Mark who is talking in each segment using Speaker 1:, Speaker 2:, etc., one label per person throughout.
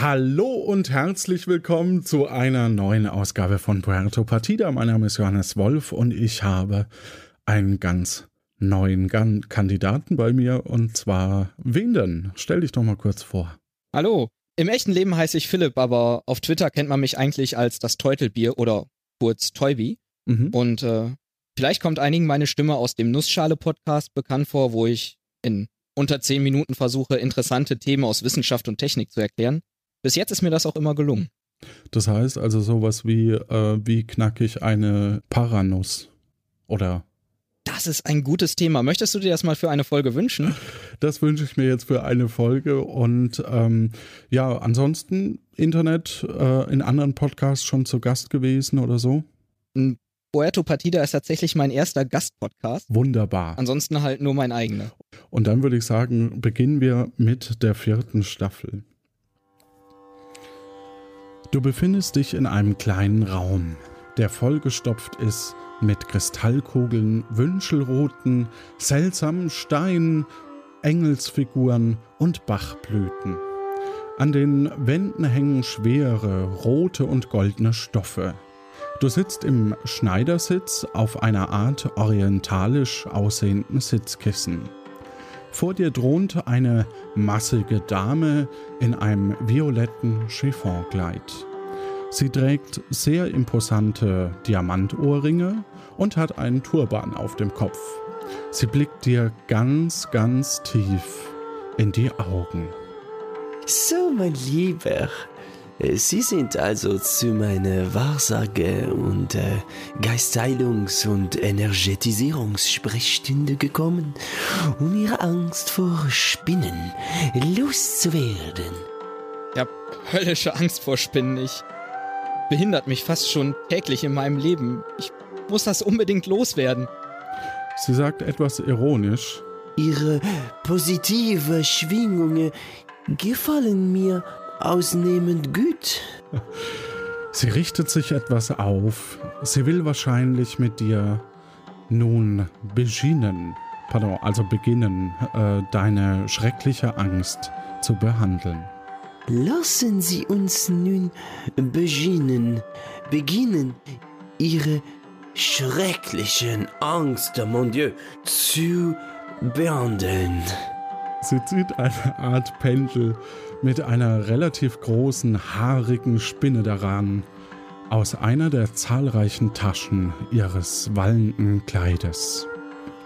Speaker 1: Hallo und herzlich willkommen zu einer neuen Ausgabe von Puerto Partida. Mein Name ist Johannes Wolf und ich habe einen ganz neuen Gan Kandidaten bei mir und zwar wen denn? Stell dich doch mal kurz vor.
Speaker 2: Hallo, im echten Leben heiße ich Philipp, aber auf Twitter kennt man mich eigentlich als das Teutelbier oder kurz Toybi. Mhm. Und äh, vielleicht kommt einigen meine Stimme aus dem Nussschale-Podcast bekannt vor, wo ich in unter zehn Minuten versuche, interessante Themen aus Wissenschaft und Technik zu erklären. Bis jetzt ist mir das auch immer gelungen.
Speaker 1: Das heißt also sowas wie, äh, wie knackig eine Paranuss oder
Speaker 2: das ist ein gutes Thema. Möchtest du dir das mal für eine Folge wünschen?
Speaker 1: Das wünsche ich mir jetzt für eine Folge. Und ähm, ja, ansonsten Internet äh, in anderen Podcasts schon zu Gast gewesen oder so?
Speaker 2: Puerto Partida ist tatsächlich mein erster Gastpodcast.
Speaker 1: Wunderbar.
Speaker 2: Ansonsten halt nur mein eigener.
Speaker 1: Und dann würde ich sagen, beginnen wir mit der vierten Staffel. Du befindest dich in einem kleinen Raum, der vollgestopft ist mit Kristallkugeln, Wünschelroten, seltsamen Steinen, Engelsfiguren und Bachblüten. An den Wänden hängen schwere, rote und goldene Stoffe. Du sitzt im Schneidersitz auf einer Art orientalisch aussehenden Sitzkissen. Vor dir thront eine massige Dame in einem violetten Chiffon-Kleid. Sie trägt sehr imposante Diamantohrringe und hat einen Turban auf dem Kopf. Sie blickt dir ganz, ganz tief in die Augen.
Speaker 3: So, mein Lieber, Sie sind also zu meiner Wahrsage und äh, Geistheilungs- und Energetisierungssprechstunde gekommen, um Ihre Angst vor Spinnen loszuwerden.
Speaker 2: Ich habe höllische Angst vor Spinnen. Ich behindert mich fast schon täglich in meinem Leben. Ich muss das unbedingt loswerden.
Speaker 1: Sie sagt etwas ironisch.
Speaker 3: Ihre positive Schwingungen gefallen mir ausnehmend gut.
Speaker 1: Sie richtet sich etwas auf. Sie will wahrscheinlich mit dir nun beginnen, pardon, also beginnen, äh, deine schreckliche Angst zu behandeln.
Speaker 3: Lassen Sie uns nun beginnen, beginnen, Ihre schrecklichen Angst, mon Dieu, zu behandeln.
Speaker 1: Sie zieht eine Art Pendel mit einer relativ großen, haarigen Spinne daran aus einer der zahlreichen Taschen ihres wallenden Kleides.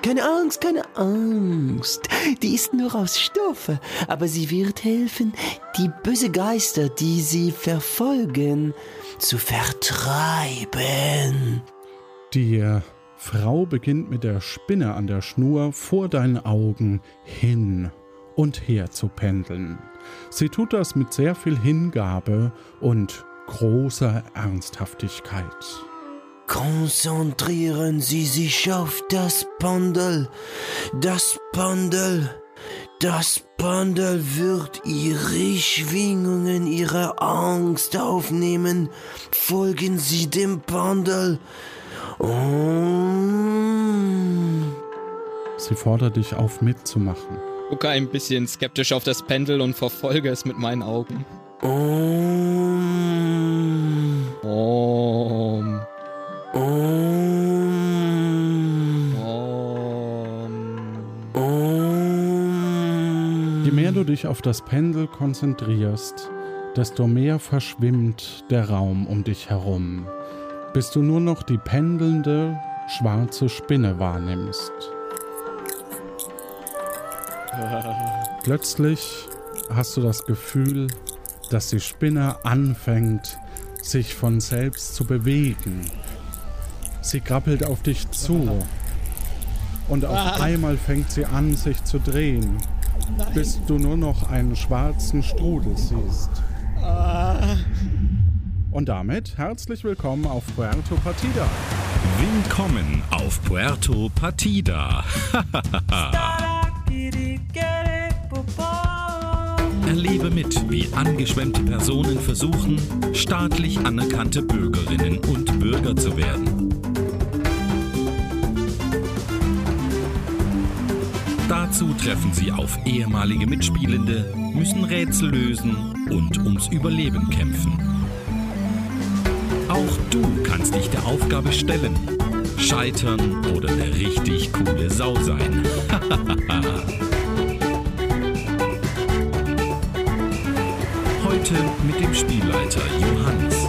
Speaker 3: Keine Angst, keine Angst. Die ist nur aus Stoff, aber sie wird helfen, die böse Geister, die sie verfolgen, zu vertreiben.
Speaker 1: Die Frau beginnt mit der Spinne an der Schnur vor deinen Augen hin und her zu pendeln. Sie tut das mit sehr viel Hingabe und großer Ernsthaftigkeit.
Speaker 3: Konzentrieren Sie sich auf das Pendel. Das Pendel. Das Pendel wird Ihre Schwingungen, Ihre Angst aufnehmen. Folgen Sie dem Pendel. Oh.
Speaker 1: Sie fordert dich auf, mitzumachen.
Speaker 2: Gucke ein bisschen skeptisch auf das Pendel und verfolge es mit meinen Augen.
Speaker 3: Om.
Speaker 2: Om.
Speaker 3: Om.
Speaker 2: Om.
Speaker 1: Je mehr du dich auf das Pendel konzentrierst, desto mehr verschwimmt der Raum um dich herum, bis du nur noch die pendelnde, schwarze Spinne wahrnimmst. Plötzlich hast du das Gefühl, dass die Spinne anfängt, sich von selbst zu bewegen. Sie krabbelt auf dich zu. Und auf einmal fängt sie an, sich zu drehen, bis du nur noch einen schwarzen Strudel siehst.
Speaker 2: Ah.
Speaker 1: Und damit herzlich willkommen auf Puerto Partida.
Speaker 4: Willkommen auf Puerto Partida. Erlebe mit, wie angeschwemmte Personen versuchen, staatlich anerkannte Bürgerinnen und Bürger zu werden. Dazu treffen sie auf ehemalige Mitspielende, müssen Rätsel lösen und ums Überleben kämpfen. Auch du kannst dich der Aufgabe stellen, scheitern oder eine richtig coole Sau sein. Heute mit dem Spielleiter Johannes.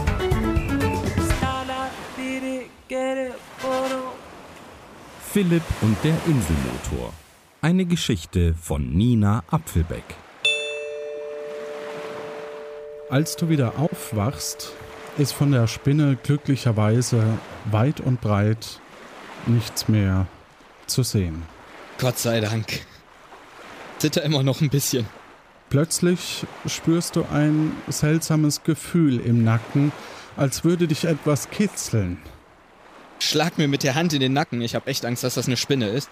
Speaker 4: Philipp und der Inselmotor. Eine Geschichte von Nina Apfelbeck.
Speaker 5: Als du wieder aufwachst, ist von der Spinne glücklicherweise weit und breit nichts mehr zu sehen.
Speaker 2: Gott sei Dank. Zitter immer noch ein bisschen.
Speaker 5: Plötzlich spürst du ein seltsames Gefühl im Nacken, als würde dich etwas kitzeln.
Speaker 2: Schlag mir mit der Hand in den Nacken. Ich habe echt Angst, dass das eine Spinne ist.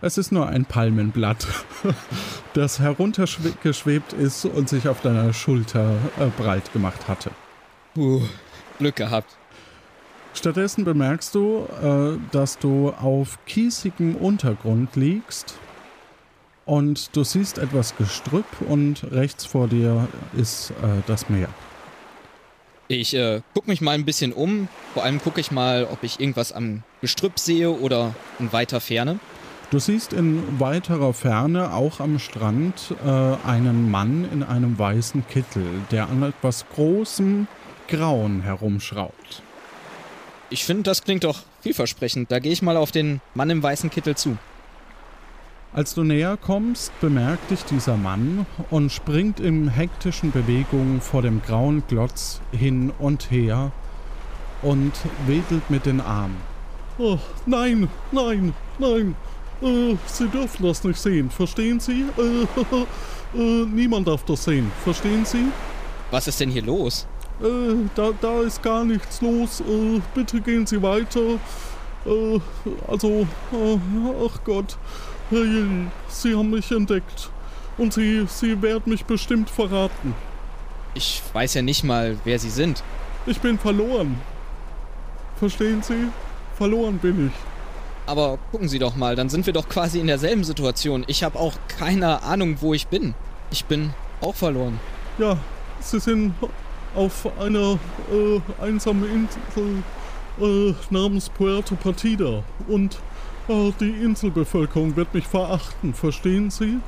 Speaker 5: Es ist nur ein Palmenblatt, das heruntergeschwebt ist und sich auf deiner Schulter äh, breit gemacht hatte.
Speaker 2: Puh, Glück gehabt.
Speaker 5: Stattdessen bemerkst du, äh, dass du auf kiesigem Untergrund liegst und du siehst etwas Gestrüpp und rechts vor dir ist äh, das Meer.
Speaker 2: Ich äh, gucke mich mal ein bisschen um. Vor allem gucke ich mal, ob ich irgendwas am Gestrüpp sehe oder in weiter Ferne.
Speaker 5: Du siehst in weiterer Ferne, auch am Strand, äh, einen Mann in einem weißen Kittel, der an etwas großem Grauen herumschraubt.
Speaker 2: Ich finde, das klingt doch vielversprechend. Da gehe ich mal auf den Mann im weißen Kittel zu.
Speaker 5: Als du näher kommst, bemerkt dich dieser Mann und springt in hektischen Bewegungen vor dem grauen Glotz hin und her und wedelt mit den Armen. Oh, nein, nein, nein, äh, Sie dürfen das nicht sehen, verstehen Sie? Äh, äh, niemand darf das sehen, verstehen Sie?
Speaker 2: Was ist denn hier los?
Speaker 5: Äh, da, da ist gar nichts los. Äh, bitte gehen Sie weiter. Äh, also, ach Gott. Sie haben mich entdeckt. Und Sie, Sie werden mich bestimmt verraten.
Speaker 2: Ich weiß ja nicht mal, wer Sie sind.
Speaker 5: Ich bin verloren. Verstehen Sie? Verloren bin ich.
Speaker 2: Aber gucken Sie doch mal, dann sind wir doch quasi in derselben Situation. Ich habe auch keine Ahnung, wo ich bin. Ich bin auch verloren.
Speaker 5: Ja, Sie sind auf einer äh, einsamen Insel äh, namens Puerto Partida. Und die Inselbevölkerung wird mich verachten, verstehen Sie?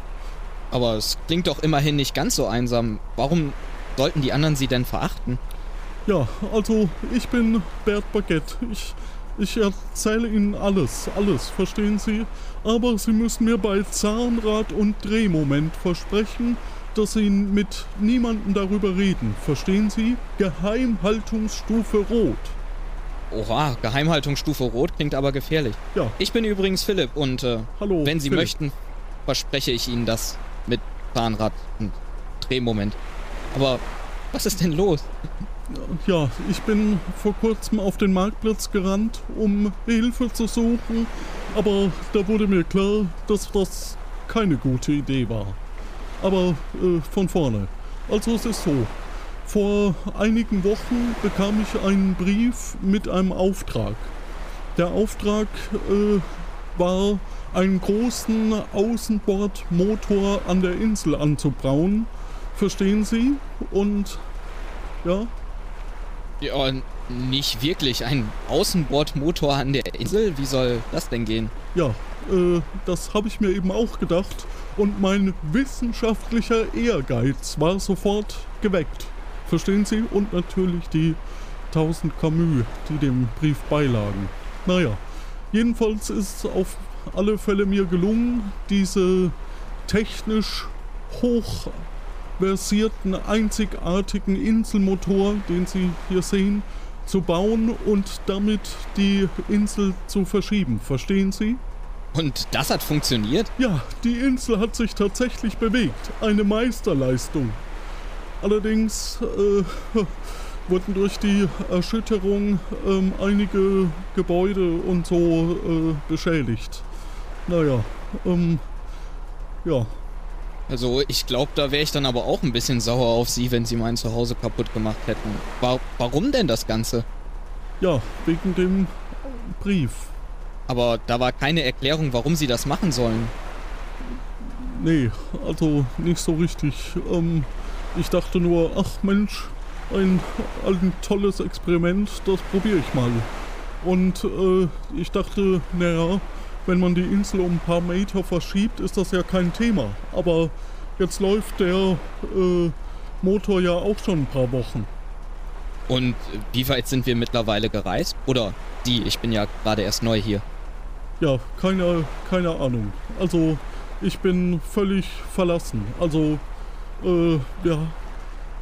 Speaker 2: Aber es klingt doch immerhin nicht ganz so einsam. Warum sollten die anderen Sie denn verachten?
Speaker 5: Ja, also ich bin Bert Baguette. Ich ich erzähle Ihnen alles, alles, verstehen Sie? Aber Sie müssen mir bei Zahnrad und Drehmoment versprechen, dass Sie mit niemandem darüber reden. Verstehen Sie? Geheimhaltungsstufe Rot.
Speaker 2: Oha, Geheimhaltungsstufe Rot klingt aber gefährlich.
Speaker 5: Ja.
Speaker 2: Ich bin übrigens Philipp und äh,
Speaker 5: Hallo,
Speaker 2: wenn Sie
Speaker 5: Philipp.
Speaker 2: möchten, verspreche ich Ihnen das mit Zahnrad und Drehmoment. Aber was ist denn los?
Speaker 5: Ja, ich bin vor kurzem auf den Marktplatz gerannt, um Hilfe zu suchen, aber da wurde mir klar, dass das keine gute Idee war. Aber äh, von vorne. Also es ist so. Vor einigen Wochen bekam ich einen Brief mit einem Auftrag. Der Auftrag äh, war, einen großen Außenbordmotor an der Insel anzubrauen. Verstehen Sie? Und ja,
Speaker 2: ja, nicht wirklich. Ein Außenbordmotor an der Insel? Wie soll das denn gehen?
Speaker 5: Ja, äh, das habe ich mir eben auch gedacht. Und mein wissenschaftlicher Ehrgeiz war sofort geweckt. Verstehen Sie? Und natürlich die 1000 Camus, die dem Brief beilagen. Naja, jedenfalls ist es auf alle Fälle mir gelungen, diese technisch hoch versierten, einzigartigen Inselmotor, den Sie hier sehen, zu bauen und damit die Insel zu verschieben. Verstehen Sie?
Speaker 2: Und das hat funktioniert?
Speaker 5: Ja, die Insel hat sich tatsächlich bewegt. Eine Meisterleistung. Allerdings äh, wurden durch die Erschütterung äh, einige Gebäude und so äh, beschädigt. Naja, ähm, ja,
Speaker 2: also ich glaube, da wäre ich dann aber auch ein bisschen sauer auf Sie, wenn Sie mein Zuhause kaputt gemacht hätten. War, warum denn das Ganze?
Speaker 5: Ja, wegen dem Brief.
Speaker 2: Aber da war keine Erklärung, warum Sie das machen sollen.
Speaker 5: nee, also nicht so richtig. Ähm, ich dachte nur, ach Mensch, ein, ein tolles Experiment, das probiere ich mal. Und äh, ich dachte, naja, wenn man die Insel um ein paar Meter verschiebt, ist das ja kein Thema. Aber jetzt läuft der äh, Motor ja auch schon ein paar Wochen.
Speaker 2: Und wie weit sind wir mittlerweile gereist? Oder die, ich bin ja gerade erst neu hier.
Speaker 5: Ja, keine, keine Ahnung. Also, ich bin völlig verlassen. Also, äh, ja,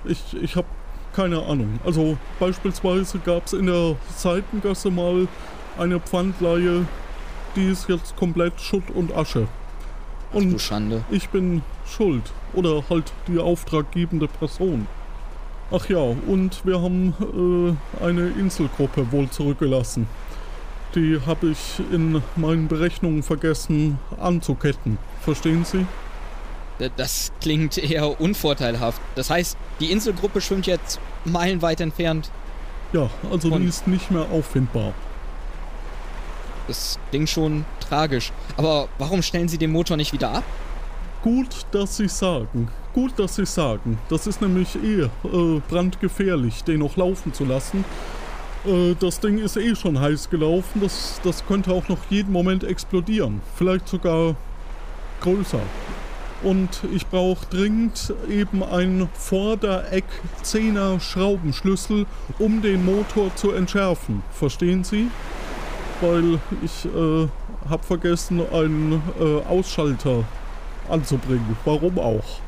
Speaker 5: ich, ich habe keine Ahnung. Also, beispielsweise gab es in der Seitengasse mal eine Pfandleihe, die ist jetzt komplett Schutt und Asche.
Speaker 2: Und Ach, Schande.
Speaker 5: ich bin schuld. Oder halt die auftraggebende Person. Ach ja, und wir haben äh, eine Inselgruppe wohl zurückgelassen. Die habe ich in meinen Berechnungen vergessen anzuketten. Verstehen Sie?
Speaker 2: Das klingt eher unvorteilhaft. Das heißt, die Inselgruppe schwimmt jetzt meilenweit entfernt.
Speaker 5: Ja, also und die ist nicht mehr auffindbar.
Speaker 2: Das klingt schon tragisch. Aber warum stellen Sie den Motor nicht wieder ab?
Speaker 5: Gut, dass Sie sagen. Gut, dass Sie sagen. Das ist nämlich eh äh, brandgefährlich, den noch laufen zu lassen. Äh, das Ding ist eh schon heiß gelaufen. Das, das könnte auch noch jeden Moment explodieren. Vielleicht sogar größer. Und ich brauche dringend eben einen Vordereck-10er Schraubenschlüssel, um den Motor zu entschärfen. Verstehen Sie? Weil ich äh, habe vergessen, einen äh, Ausschalter anzubringen. Warum auch?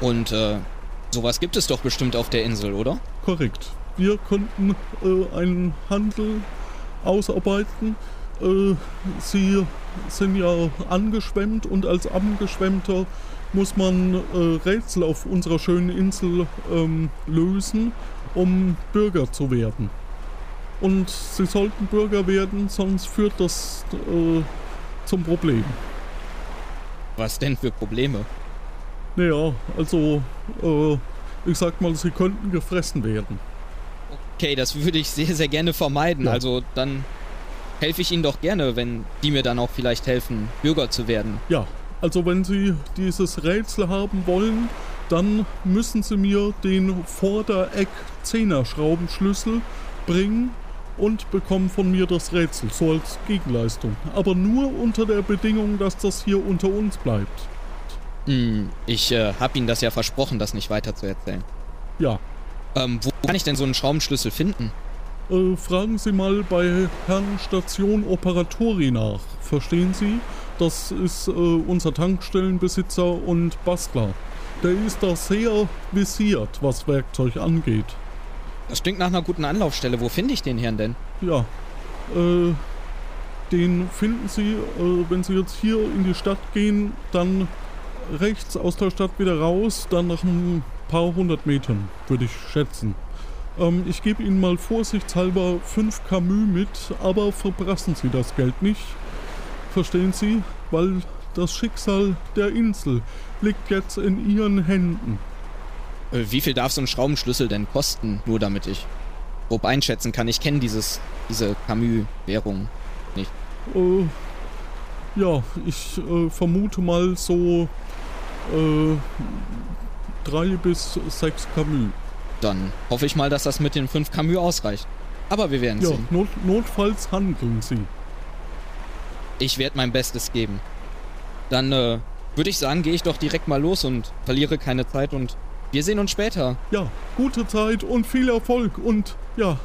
Speaker 2: Und äh, sowas gibt es doch bestimmt auf der Insel, oder?
Speaker 5: Korrekt. Wir könnten äh, einen Handel ausarbeiten. Äh, Sie sind ja angeschwemmt und als Angeschwemmter muss man äh, Rätsel auf unserer schönen Insel ähm, lösen, um Bürger zu werden. Und sie sollten Bürger werden, sonst führt das äh, zum Problem.
Speaker 2: Was denn für Probleme?
Speaker 5: Naja, also, äh, ich sag mal, sie könnten gefressen werden.
Speaker 2: Okay, das würde ich sehr, sehr gerne vermeiden. Ja. Also dann helfe ich Ihnen doch gerne, wenn die mir dann auch vielleicht helfen, Bürger zu werden.
Speaker 5: Ja, also wenn Sie dieses Rätsel haben wollen, dann müssen Sie mir den Vordereck-Zehner-Schraubenschlüssel bringen und bekommen von mir das Rätsel, so als Gegenleistung. Aber nur unter der Bedingung, dass das hier unter uns bleibt.
Speaker 2: Hm, ich äh, habe Ihnen das ja versprochen, das nicht weiter zu erzählen.
Speaker 5: Ja.
Speaker 2: Ähm, wo kann ich denn so einen Schraubenschlüssel finden?
Speaker 5: Äh, fragen Sie mal bei Herrn Station Operatori nach. Verstehen Sie? Das ist äh, unser Tankstellenbesitzer und Bastler. Der ist da sehr visiert, was Werkzeug angeht.
Speaker 2: Das klingt nach einer guten Anlaufstelle. Wo finde ich den Herrn denn?
Speaker 5: Ja, äh, den finden Sie, äh, wenn Sie jetzt hier in die Stadt gehen, dann rechts aus der Stadt wieder raus, dann nach ein paar hundert Metern, würde ich schätzen. Ähm, ich gebe Ihnen mal vorsichtshalber 5 Camus mit, aber verbrassen Sie das Geld nicht. Verstehen Sie? Weil das Schicksal der Insel liegt jetzt in Ihren Händen.
Speaker 2: Äh, wie viel darf so ein Schraubenschlüssel denn kosten? Nur damit ich grob einschätzen kann. Ich kenne dieses, diese Camus-Währung nicht.
Speaker 5: Äh, ja, ich äh, vermute mal so äh, drei bis sechs Camus.
Speaker 2: Dann hoffe ich mal, dass das mit den fünf Camus ausreicht. Aber wir werden
Speaker 5: ja,
Speaker 2: sehen.
Speaker 5: Not, notfalls handeln Sie.
Speaker 2: Ich werde mein Bestes geben. Dann äh, würde ich sagen, gehe ich doch direkt mal los und verliere keine Zeit und wir sehen uns später.
Speaker 5: Ja, gute Zeit und viel Erfolg und ja,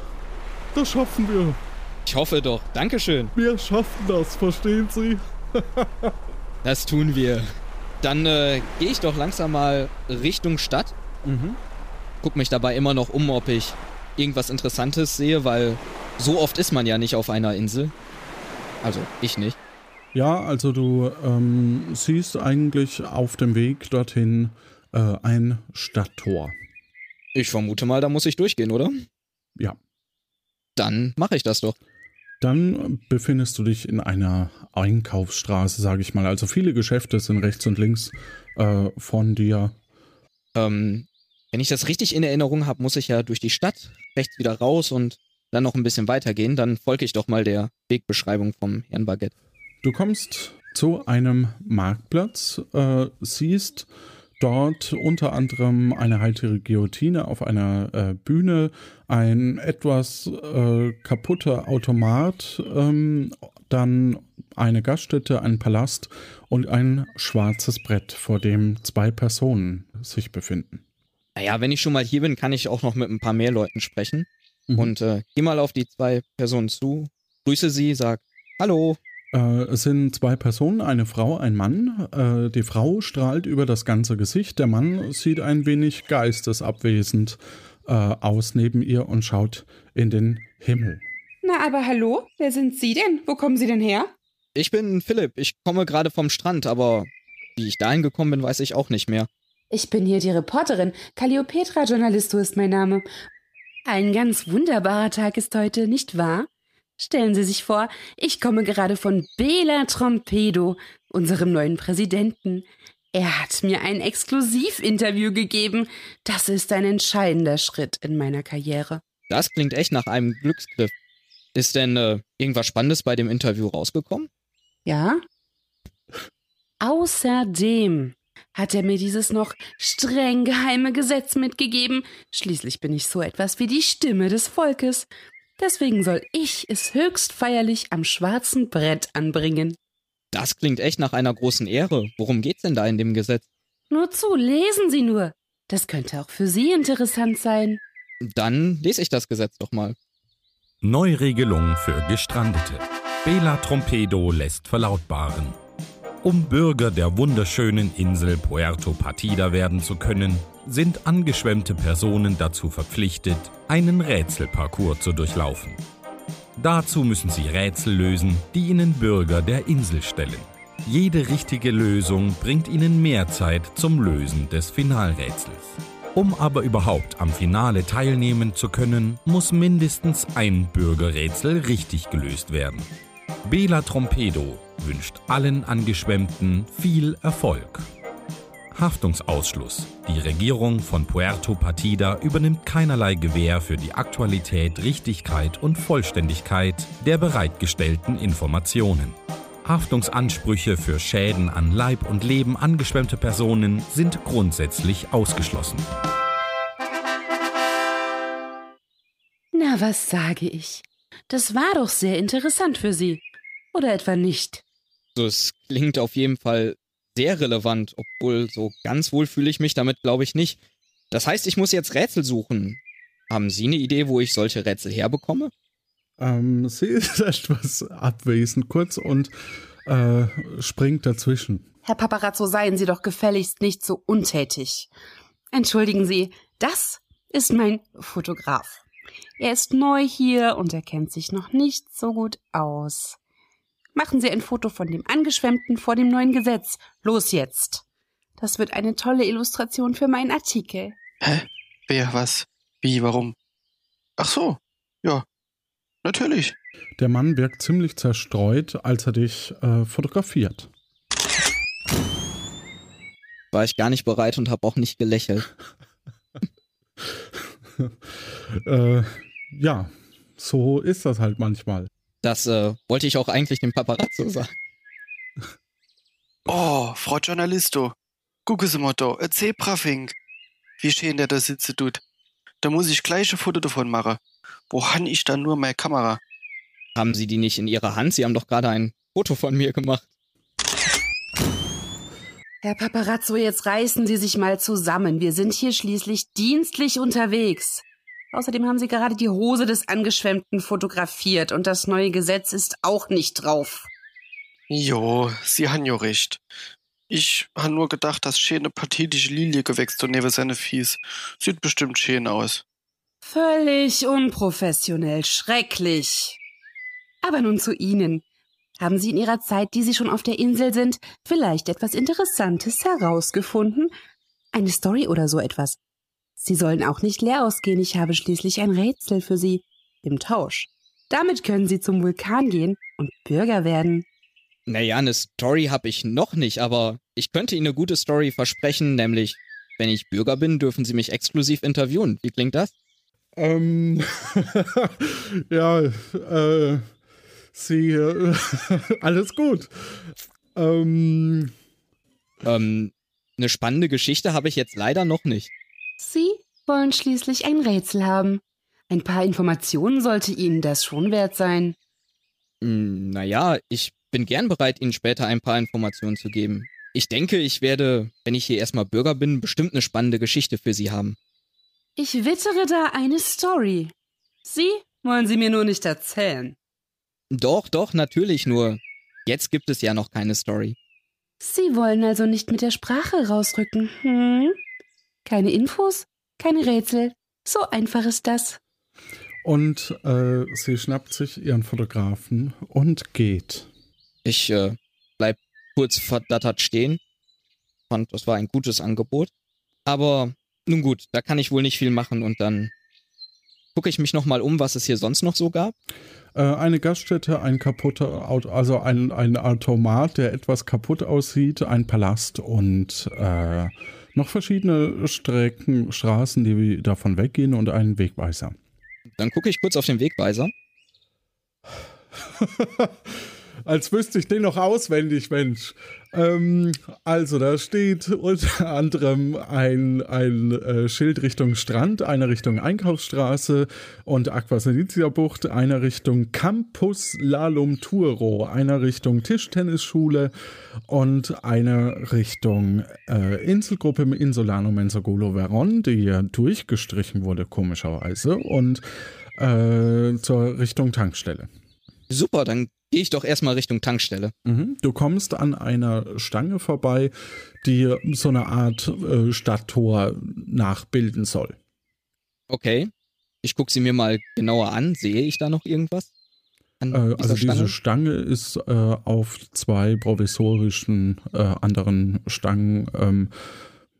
Speaker 5: das schaffen wir.
Speaker 2: Ich hoffe doch. Dankeschön.
Speaker 5: Wir schaffen das, verstehen Sie?
Speaker 2: das tun wir. Dann äh, gehe ich doch langsam mal Richtung Stadt. Mhm. Guck mich dabei immer noch um, ob ich irgendwas Interessantes sehe, weil so oft ist man ja nicht auf einer Insel. Also ich nicht.
Speaker 5: Ja, also du ähm, siehst eigentlich auf dem Weg dorthin äh, ein Stadttor.
Speaker 2: Ich vermute mal, da muss ich durchgehen, oder?
Speaker 5: Ja.
Speaker 2: Dann mache ich das doch.
Speaker 5: Dann befindest du dich in einer Einkaufsstraße, sage ich mal. Also viele Geschäfte sind rechts und links äh, von dir.
Speaker 2: Ähm, wenn ich das richtig in Erinnerung habe, muss ich ja durch die Stadt, rechts wieder raus und dann noch ein bisschen weitergehen. Dann folge ich doch mal der Wegbeschreibung vom Herrn Baguette.
Speaker 5: Du kommst
Speaker 1: zu einem Marktplatz, äh, siehst dort unter anderem eine haltere Guillotine auf einer äh, Bühne, ein etwas äh, kaputter Automat, ähm, dann eine Gaststätte, ein Palast und ein schwarzes Brett, vor dem zwei Personen sich befinden.
Speaker 2: Naja, wenn ich schon mal hier bin, kann ich auch noch mit ein paar mehr Leuten sprechen. Mhm. Und äh, geh mal auf die zwei Personen zu, grüße sie, sag Hallo.
Speaker 1: Äh, es sind zwei Personen, eine Frau, ein Mann. Äh, die Frau strahlt über das ganze Gesicht. Der Mann sieht ein wenig geistesabwesend äh, aus neben ihr und schaut in den Himmel.
Speaker 6: Na, aber hallo, wer sind Sie denn? Wo kommen Sie denn her?
Speaker 2: Ich bin Philipp. Ich komme gerade vom Strand, aber wie ich dahin gekommen bin, weiß ich auch nicht mehr.
Speaker 6: Ich bin hier die Reporterin. Calliopetra Journalisto ist mein Name. Ein ganz wunderbarer Tag ist heute, nicht wahr? Stellen Sie sich vor, ich komme gerade von Bela Trompedo, unserem neuen Präsidenten. Er hat mir ein Exklusivinterview gegeben. Das ist ein entscheidender Schritt in meiner Karriere.
Speaker 2: Das klingt echt nach einem Glücksgriff. Ist denn äh, irgendwas Spannendes bei dem Interview rausgekommen?
Speaker 6: Ja. Außerdem hat er mir dieses noch streng geheime Gesetz mitgegeben. Schließlich bin ich so etwas wie die Stimme des Volkes. Deswegen soll ich es höchst feierlich am schwarzen Brett anbringen.
Speaker 2: Das klingt echt nach einer großen Ehre. Worum geht's denn da in dem Gesetz?
Speaker 6: Nur zu, lesen Sie nur. Das könnte auch für Sie interessant sein.
Speaker 2: Dann lese ich das Gesetz doch mal.
Speaker 4: Neuregelung für Gestrandete. Bela Trompedo lässt verlautbaren. Um Bürger der wunderschönen Insel Puerto Partida werden zu können, sind angeschwemmte Personen dazu verpflichtet, einen Rätselparcours zu durchlaufen. Dazu müssen sie Rätsel lösen, die ihnen Bürger der Insel stellen. Jede richtige Lösung bringt ihnen mehr Zeit zum Lösen des Finalrätsels. Um aber überhaupt am Finale teilnehmen zu können, muss mindestens ein Bürgerrätsel richtig gelöst werden. Bela Trompedo wünscht allen Angeschwemmten viel Erfolg. Haftungsausschluss. Die Regierung von Puerto Partida übernimmt keinerlei Gewähr für die Aktualität, Richtigkeit und Vollständigkeit der bereitgestellten Informationen. Haftungsansprüche für Schäden an Leib und Leben angeschwemmter Personen sind grundsätzlich ausgeschlossen.
Speaker 6: Na, was sage ich? Das war doch sehr interessant für Sie. Oder etwa nicht?
Speaker 2: So, es klingt auf jeden Fall sehr relevant, obwohl so ganz wohl fühle ich mich damit, glaube ich, nicht. Das heißt, ich muss jetzt Rätsel suchen. Haben Sie eine Idee, wo ich solche Rätsel herbekomme?
Speaker 1: Ähm, sie ist etwas abwesend kurz und äh, springt dazwischen.
Speaker 6: Herr Paparazzo, seien Sie doch gefälligst nicht so untätig. Entschuldigen Sie, das ist mein Fotograf. Er ist neu hier und er kennt sich noch nicht so gut aus. Machen Sie ein Foto von dem Angeschwemmten vor dem neuen Gesetz. Los jetzt. Das wird eine tolle Illustration für meinen Artikel.
Speaker 7: Hä? Wer, was? Wie, warum? Ach so. Ja. Natürlich.
Speaker 1: Der Mann wirkt ziemlich zerstreut, als er dich äh, fotografiert.
Speaker 2: War ich gar nicht bereit und habe auch nicht gelächelt.
Speaker 1: äh, ja, so ist das halt manchmal.
Speaker 2: Das äh, wollte ich auch eigentlich dem Paparazzo sagen.
Speaker 7: Oh, Frau Journalisto, gucken Sie mal da, ein Zebrafink. Wie schön der da sitze tut. Da muss ich gleich ein Foto davon machen. Wo han ich dann nur meine Kamera?
Speaker 2: Haben Sie die nicht in Ihrer Hand? Sie haben doch gerade ein Foto von mir gemacht.
Speaker 6: Herr Paparazzo, jetzt reißen Sie sich mal zusammen. Wir sind hier schließlich dienstlich unterwegs. Außerdem haben sie gerade die Hose des Angeschwemmten fotografiert und das neue Gesetz ist auch nicht drauf.
Speaker 7: Jo, sie han jo recht. Ich han nur gedacht, dass schöne pathetische Lilie gewächst und neben seine Fies. Sieht bestimmt schön aus.
Speaker 6: Völlig unprofessionell, schrecklich. Aber nun zu Ihnen. Haben Sie in Ihrer Zeit, die Sie schon auf der Insel sind, vielleicht etwas Interessantes herausgefunden? Eine Story oder so etwas? Sie sollen auch nicht leer ausgehen, ich habe schließlich ein Rätsel für Sie. Im Tausch. Damit können Sie zum Vulkan gehen und Bürger werden.
Speaker 2: Naja, eine Story habe ich noch nicht, aber ich könnte Ihnen eine gute Story versprechen, nämlich, wenn ich Bürger bin, dürfen Sie mich exklusiv interviewen. Wie klingt das?
Speaker 1: Ähm, ja, äh, Sie, äh, alles gut.
Speaker 2: Ähm, ähm, eine spannende Geschichte habe ich jetzt leider noch nicht.
Speaker 6: Sie wollen schließlich ein Rätsel haben. Ein paar Informationen sollte Ihnen das schon wert sein.
Speaker 2: Hm, naja, ich bin gern bereit, Ihnen später ein paar Informationen zu geben. Ich denke, ich werde, wenn ich hier erstmal Bürger bin, bestimmt eine spannende Geschichte für Sie haben.
Speaker 6: Ich wittere da eine Story. Sie wollen sie mir nur nicht erzählen.
Speaker 2: Doch, doch, natürlich nur. Jetzt gibt es ja noch keine Story.
Speaker 6: Sie wollen also nicht mit der Sprache rausrücken, hm? Keine Infos, keine Rätsel. So einfach ist das.
Speaker 1: Und äh, sie schnappt sich ihren Fotografen und geht.
Speaker 2: Ich äh, bleib kurz verdattert stehen. Fand, das war ein gutes Angebot. Aber nun gut, da kann ich wohl nicht viel machen und dann gucke ich mich nochmal um, was es hier sonst noch so gab.
Speaker 1: Äh, eine Gaststätte, ein kaputter Auto, also ein, ein Automat, der etwas kaputt aussieht, ein Palast und äh, noch verschiedene Strecken, Straßen, die davon weggehen und einen Wegweiser.
Speaker 2: Dann gucke ich kurz auf den Wegweiser.
Speaker 1: Als wüsste ich den noch auswendig, Mensch. Ähm, also, da steht unter anderem ein, ein äh, Schild Richtung Strand, eine Richtung Einkaufsstraße und Aquasenizia Bucht, eine Richtung Campus Lalum Turo, eine Richtung Tischtennisschule und eine Richtung äh, Inselgruppe im Insulano Mensogolo Veron, die ja durchgestrichen wurde, komischerweise, und äh, zur Richtung Tankstelle.
Speaker 2: Super, dann gehe ich doch erstmal Richtung Tankstelle.
Speaker 1: Mhm. Du kommst an einer Stange vorbei, die so eine Art äh, Stadttor nachbilden soll.
Speaker 2: Okay. Ich gucke sie mir mal genauer an. Sehe ich da noch irgendwas?
Speaker 1: Äh, also Stange? diese Stange ist äh, auf zwei provisorischen äh, anderen Stangen ähm,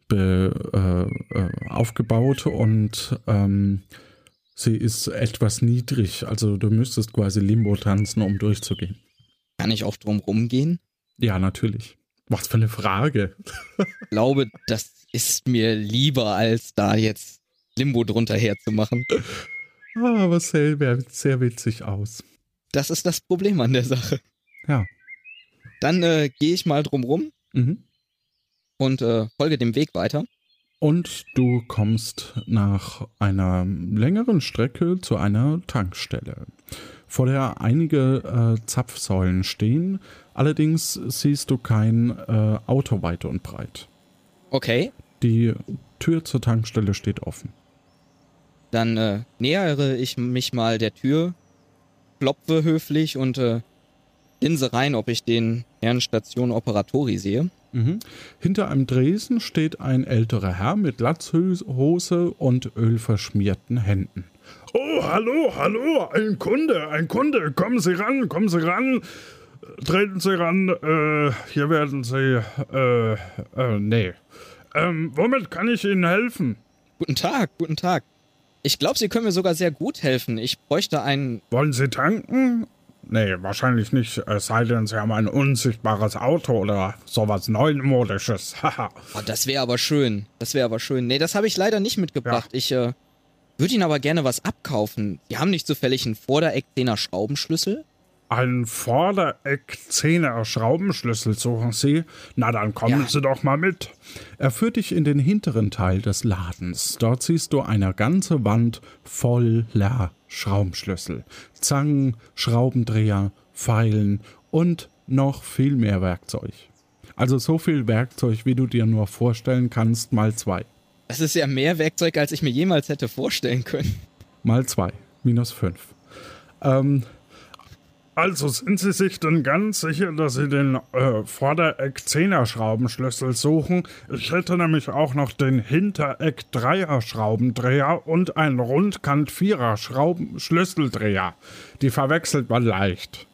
Speaker 1: be, äh, äh, aufgebaut und ähm, Sie ist etwas niedrig, also du müsstest quasi Limbo tanzen, um durchzugehen.
Speaker 2: Kann ich auch drum rumgehen?
Speaker 1: Ja, natürlich. Was für eine Frage.
Speaker 2: ich glaube, das ist mir lieber, als da jetzt Limbo drunter herzumachen.
Speaker 1: Ah, aber sehr, sehr witzig aus.
Speaker 2: Das ist das Problem an der Sache.
Speaker 1: Ja.
Speaker 2: Dann äh, gehe ich mal drum rum mhm. und äh, folge dem Weg weiter.
Speaker 1: Und du kommst nach einer längeren Strecke zu einer Tankstelle, vor der einige äh, Zapfsäulen stehen. Allerdings siehst du kein äh, Auto weit und breit.
Speaker 2: Okay.
Speaker 1: Die Tür zur Tankstelle steht offen.
Speaker 2: Dann äh, nähere ich mich mal der Tür, klopfe höflich und äh, linse rein, ob ich den Herrn Station Operatori sehe.
Speaker 1: Mhm. Hinter einem Dresen steht ein älterer Herr mit Latzhose und ölverschmierten Händen.
Speaker 5: Oh, hallo, hallo, ein Kunde, ein Kunde, kommen Sie ran, kommen Sie ran, treten Sie ran, äh, hier werden Sie, äh, äh, nee. Ähm, womit kann ich Ihnen helfen?
Speaker 2: Guten Tag, guten Tag. Ich glaube, Sie können mir sogar sehr gut helfen. Ich bräuchte einen.
Speaker 5: Wollen Sie tanken? Nee, wahrscheinlich nicht, es sei denn, sie haben ein unsichtbares Auto oder sowas Neumodisches.
Speaker 2: oh, das wäre aber schön. Das wäre aber schön. Nee, das habe ich leider nicht mitgebracht. Ja. Ich äh, würde Ihnen aber gerne was abkaufen. Sie haben nicht zufällig einen Vordereck-10er Schraubenschlüssel?
Speaker 5: Ein Vordereck-10er Schraubenschlüssel suchen Sie? Na, dann kommen ja. Sie doch mal mit.
Speaker 1: Er führt dich in den hinteren Teil des Ladens. Dort siehst du eine ganze Wand voller Schraubenschlüssel, Zangen, Schraubendreher, Pfeilen und noch viel mehr Werkzeug. Also so viel Werkzeug, wie du dir nur vorstellen kannst, mal zwei.
Speaker 2: Das ist ja mehr Werkzeug, als ich mir jemals hätte vorstellen können.
Speaker 1: Mal zwei, minus fünf. Ähm,
Speaker 5: also sind Sie sich denn ganz sicher, dass Sie den äh, Vordereck-10er-Schraubenschlüssel suchen? Ich hätte nämlich auch noch den Hintereck-3er-Schraubendreher und einen Rundkant-4er-Schlüsseldreher. Die verwechselt man leicht.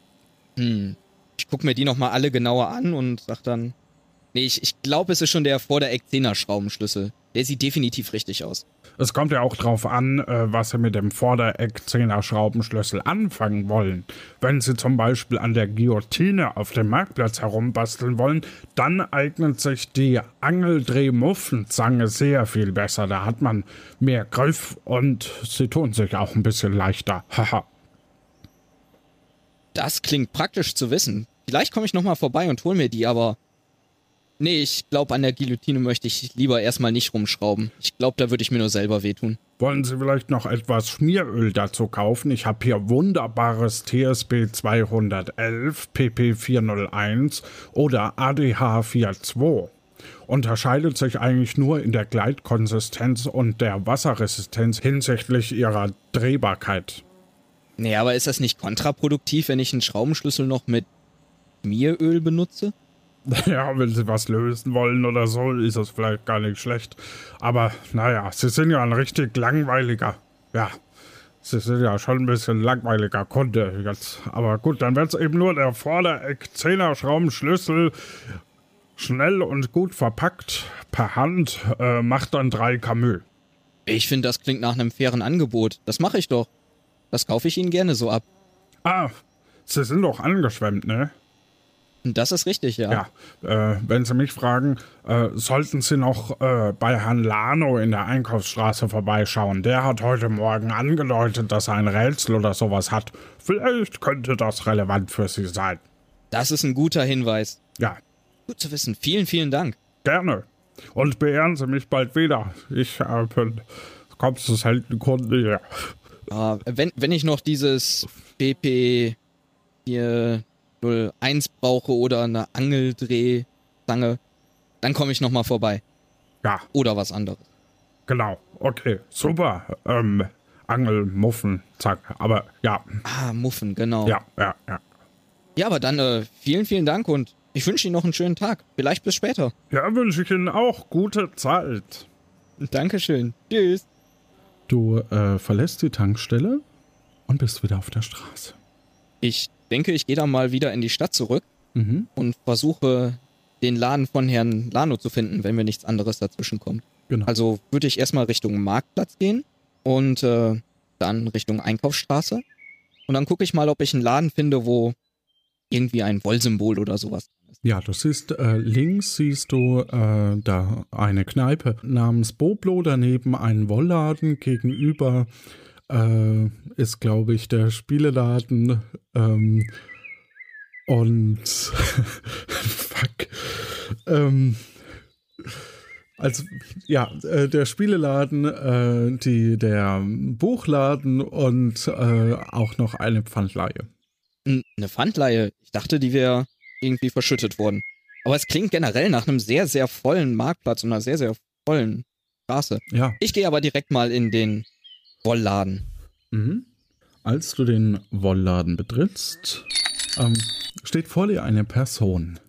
Speaker 2: Hm. Ich gucke mir die nochmal alle genauer an und sag dann. Nee, ich, ich glaube, es ist schon der Vordereck-10er-Schraubenschlüssel. Der sieht definitiv richtig aus.
Speaker 5: Es kommt ja auch drauf an, äh, was Sie mit dem Vordereck 10er Schraubenschlüssel anfangen wollen. Wenn Sie zum Beispiel an der Guillotine auf dem Marktplatz herumbasteln wollen, dann eignet sich die Angeldrehmuffenzange sehr viel besser. Da hat man mehr Griff und sie tun sich auch ein bisschen leichter. Haha.
Speaker 2: das klingt praktisch zu wissen. vielleicht komme ich nochmal vorbei und hol mir die, aber nee, ich glaube, an der Guillotine möchte ich lieber erstmal nicht rumschrauben. Ich glaube, da würde ich mir nur selber wehtun.
Speaker 5: Wollen Sie vielleicht noch etwas Schmieröl dazu kaufen? Ich habe hier wunderbares TSB 211, PP 401 oder ADH 42 unterscheidet sich eigentlich nur in der Gleitkonsistenz und der Wasserresistenz hinsichtlich ihrer Drehbarkeit.
Speaker 2: Nee, aber ist das nicht kontraproduktiv, wenn ich einen Schraubenschlüssel noch mit Schmieröl benutze?
Speaker 5: Ja, wenn sie was lösen wollen oder so, ist das vielleicht gar nicht schlecht. Aber naja, sie sind ja ein richtig langweiliger. Ja, sie sind ja schon ein bisschen langweiliger Kunde jetzt. Aber gut, dann wird es eben nur der Vordereck-Zehner-Schraubenschlüssel schnell und gut verpackt per Hand, äh, macht dann drei Camus.
Speaker 2: Ich finde, das klingt nach einem fairen Angebot. Das mache ich doch. Das kaufe ich Ihnen gerne so ab.
Speaker 5: Ah, Sie sind doch angeschwemmt, ne?
Speaker 2: Das ist richtig, ja.
Speaker 5: Ja, äh, wenn Sie mich fragen, äh, sollten Sie noch äh, bei Herrn Lano in der Einkaufsstraße vorbeischauen. Der hat heute Morgen angedeutet, dass er ein Rätsel oder sowas hat. Vielleicht könnte das relevant für Sie sein.
Speaker 2: Das ist ein guter Hinweis.
Speaker 5: Ja.
Speaker 2: Gut zu wissen. Vielen, vielen Dank.
Speaker 5: Gerne. Und beehren Sie mich bald wieder. Ich äh, bin, kommst du selten Kunde hier.
Speaker 2: Ah, wenn, wenn ich noch dieses BP 401 brauche oder eine Angeldrehstange, dann komme ich nochmal vorbei.
Speaker 5: Ja.
Speaker 2: Oder was anderes.
Speaker 5: Genau. Okay. Super. Ähm, Angel, Muffen, zack. Aber ja.
Speaker 2: Ah, Muffen, genau.
Speaker 5: Ja, ja, ja.
Speaker 2: Ja, aber dann äh, vielen, vielen Dank und ich wünsche Ihnen noch einen schönen Tag. Vielleicht bis später.
Speaker 5: Ja, wünsche ich Ihnen auch gute Zeit.
Speaker 2: Dankeschön. Tschüss.
Speaker 1: Du äh, verlässt die Tankstelle und bist wieder auf der Straße.
Speaker 2: Ich denke, ich gehe dann mal wieder in die Stadt zurück
Speaker 1: Mhm.
Speaker 2: und versuche den Laden von Herrn Lano zu finden, wenn mir nichts anderes dazwischen kommt.
Speaker 1: Genau.
Speaker 2: Also würde ich erstmal Richtung Marktplatz gehen und äh, dann Richtung Einkaufsstraße. Und dann gucke ich mal, ob ich einen Laden finde, wo irgendwie ein Wollsymbol oder sowas ist.
Speaker 1: Ja, du siehst äh, links siehst du äh, da eine Kneipe namens Boblo, daneben einen Wollladen, gegenüber äh, ist, glaube ich, der Spieleladen ähm, und fuck. Ähm, also ja, äh, der Spieleladen, äh, die, der Buchladen und äh, auch noch eine Pfandleihe.
Speaker 2: N- Eine Pfandleihe. Ich dachte, die wäre irgendwie verschüttet worden. Aber es klingt generell nach einem sehr, sehr vollen Marktplatz und einer sehr, sehr vollen Straße.
Speaker 1: Ja,
Speaker 2: Ich gehe aber direkt mal in den Wollladen.
Speaker 1: Mhm. Als du den Wollladen betrittst, ähm, steht vor dir eine Person.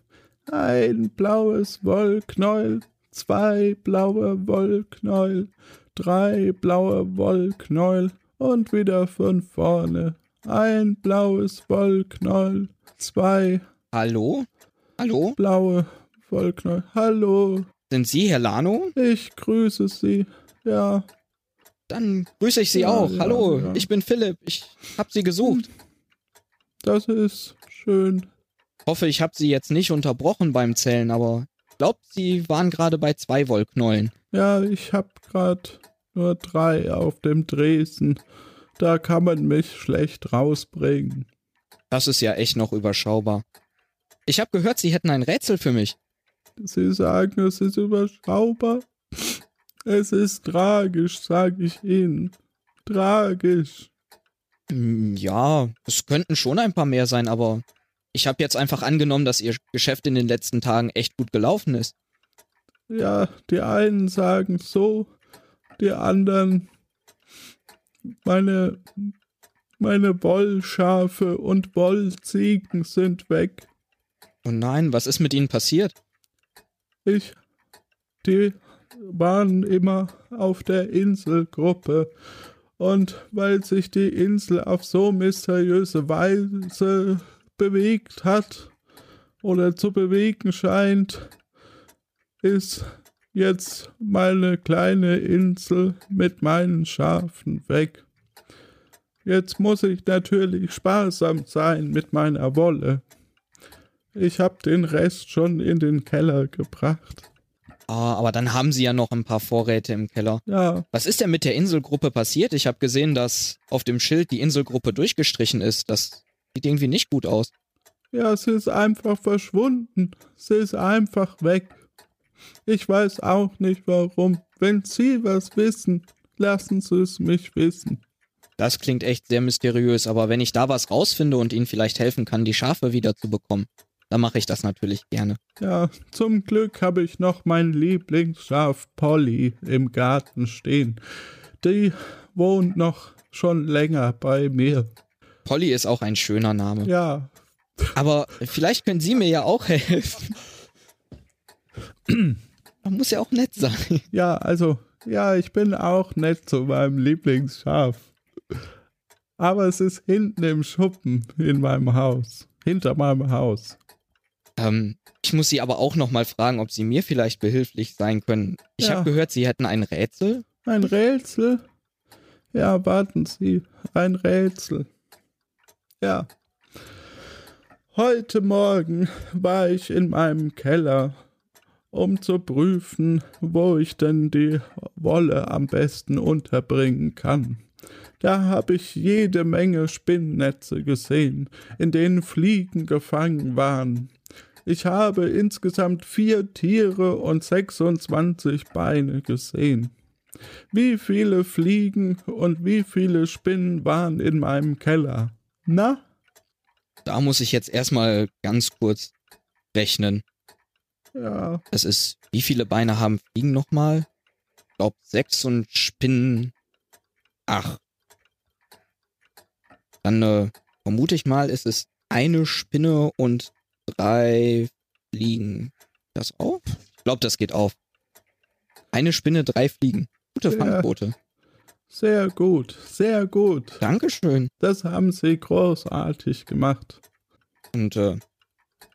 Speaker 1: Ein blaues Wollknäuel, zwei blaue Wollknäuel, drei blaue Wollknäuel und wieder von vorne. Ein blaues Wollknäuel, zwei
Speaker 2: Hallo? Hallo?
Speaker 1: blaue Wollknäuel. Hallo,
Speaker 2: Sind Sie Herr Lano?
Speaker 1: ich grüße Sie. Ja,
Speaker 2: Dann grüße ich Sie
Speaker 1: Ja,
Speaker 2: auch.
Speaker 1: ja,
Speaker 2: Hallo,
Speaker 1: ja.
Speaker 2: ich bin Philipp. Ich hab Sie gesucht.
Speaker 1: das ist schön.
Speaker 2: Hoffe, ich habe Sie jetzt nicht unterbrochen beim Zählen, aber ich glaube, Sie waren gerade bei zwei Wollknäulen.
Speaker 1: Ja, ich hab grad nur drei auf dem Dresden. Da kann man mich schlecht rausbringen.
Speaker 2: Das ist ja echt noch überschaubar. Ich habe gehört, Sie hätten ein Rätsel für mich.
Speaker 1: Sie sagen, es ist überschaubar. Es ist tragisch, sag ich Ihnen. Tragisch.
Speaker 2: Hm, Ja, es könnten schon ein paar mehr sein, aber ich habe jetzt einfach angenommen, dass Ihr Geschäft in den letzten Tagen echt gut gelaufen ist.
Speaker 1: Ja, die einen sagen so, die anderen. Meine, meine Wollschafe und Wollziegen sind weg.
Speaker 2: Oh nein, was ist mit Ihnen passiert?
Speaker 1: Ich, die waren immer auf der Inselgruppe. Und weil sich die Insel auf so mysteriöse Weise bewegt hat oder zu bewegen scheint, ist jetzt meine kleine Insel mit meinen Schafen weg. Jetzt muss ich natürlich sparsam sein mit meiner Wolle. Ich hab den Rest schon in den Keller gebracht.
Speaker 2: Ah, aber dann haben Sie ja noch ein paar Vorräte im Keller.
Speaker 1: Ja,
Speaker 2: Was ist denn mit der Inselgruppe passiert? Ich habe gesehen, dass auf dem Schild die Inselgruppe durchgestrichen ist. Das sieht irgendwie nicht gut aus.
Speaker 1: Ja, sie ist einfach verschwunden. Sie ist einfach weg. Ich weiß auch nicht warum. Wenn Sie was wissen, lassen Sie es mich wissen.
Speaker 2: Das klingt echt sehr mysteriös, aber wenn ich da was rausfinde und Ihnen vielleicht helfen kann, die Schafe wieder zu bekommen, dann mache ich das natürlich gerne.
Speaker 1: Ja, zum Glück habe ich noch mein Lieblingsschaf Polly im Garten stehen. Die wohnt noch schon länger bei mir.
Speaker 2: Polly ist auch ein schöner Name.
Speaker 1: Ja.
Speaker 2: Aber vielleicht können Sie mir ja auch helfen. Man muss ja auch nett sein.
Speaker 1: Ja, also, ja, ich bin auch nett zu meinem Lieblingsschaf. Aber es ist hinten im Schuppen in meinem Haus. Hinter meinem Haus.
Speaker 2: Ähm, ich muss Sie aber auch nochmal fragen, ob Sie mir vielleicht behilflich sein können. Ich ja. habe gehört, Sie hätten ein Rätsel.
Speaker 1: Ein Rätsel? Ja, warten Sie. Ein Rätsel. Ja. Heute Morgen war ich in meinem Keller, um zu prüfen, wo ich denn die Wolle am besten unterbringen kann. Da habe ich jede Menge Spinnnetze gesehen, in denen Fliegen gefangen waren. Ich habe insgesamt vier Tiere und 26 Beine gesehen. Wie viele Fliegen und wie viele Spinnen waren in meinem Keller? Na?
Speaker 2: Da muss ich jetzt erstmal ganz kurz rechnen.
Speaker 1: Ja.
Speaker 2: Es ist, wie viele Beine haben Fliegen nochmal? Ich glaube sechs und Spinnen acht. Dann äh, vermute ich mal, ist es eine Spinne und drei Fliegen. Das auf? Ich glaube, das geht auf. Eine Spinne, drei Fliegen. Gute sehr, Fangquote.
Speaker 1: Sehr gut, sehr gut.
Speaker 2: Dankeschön.
Speaker 1: Das haben Sie großartig gemacht.
Speaker 2: Und äh,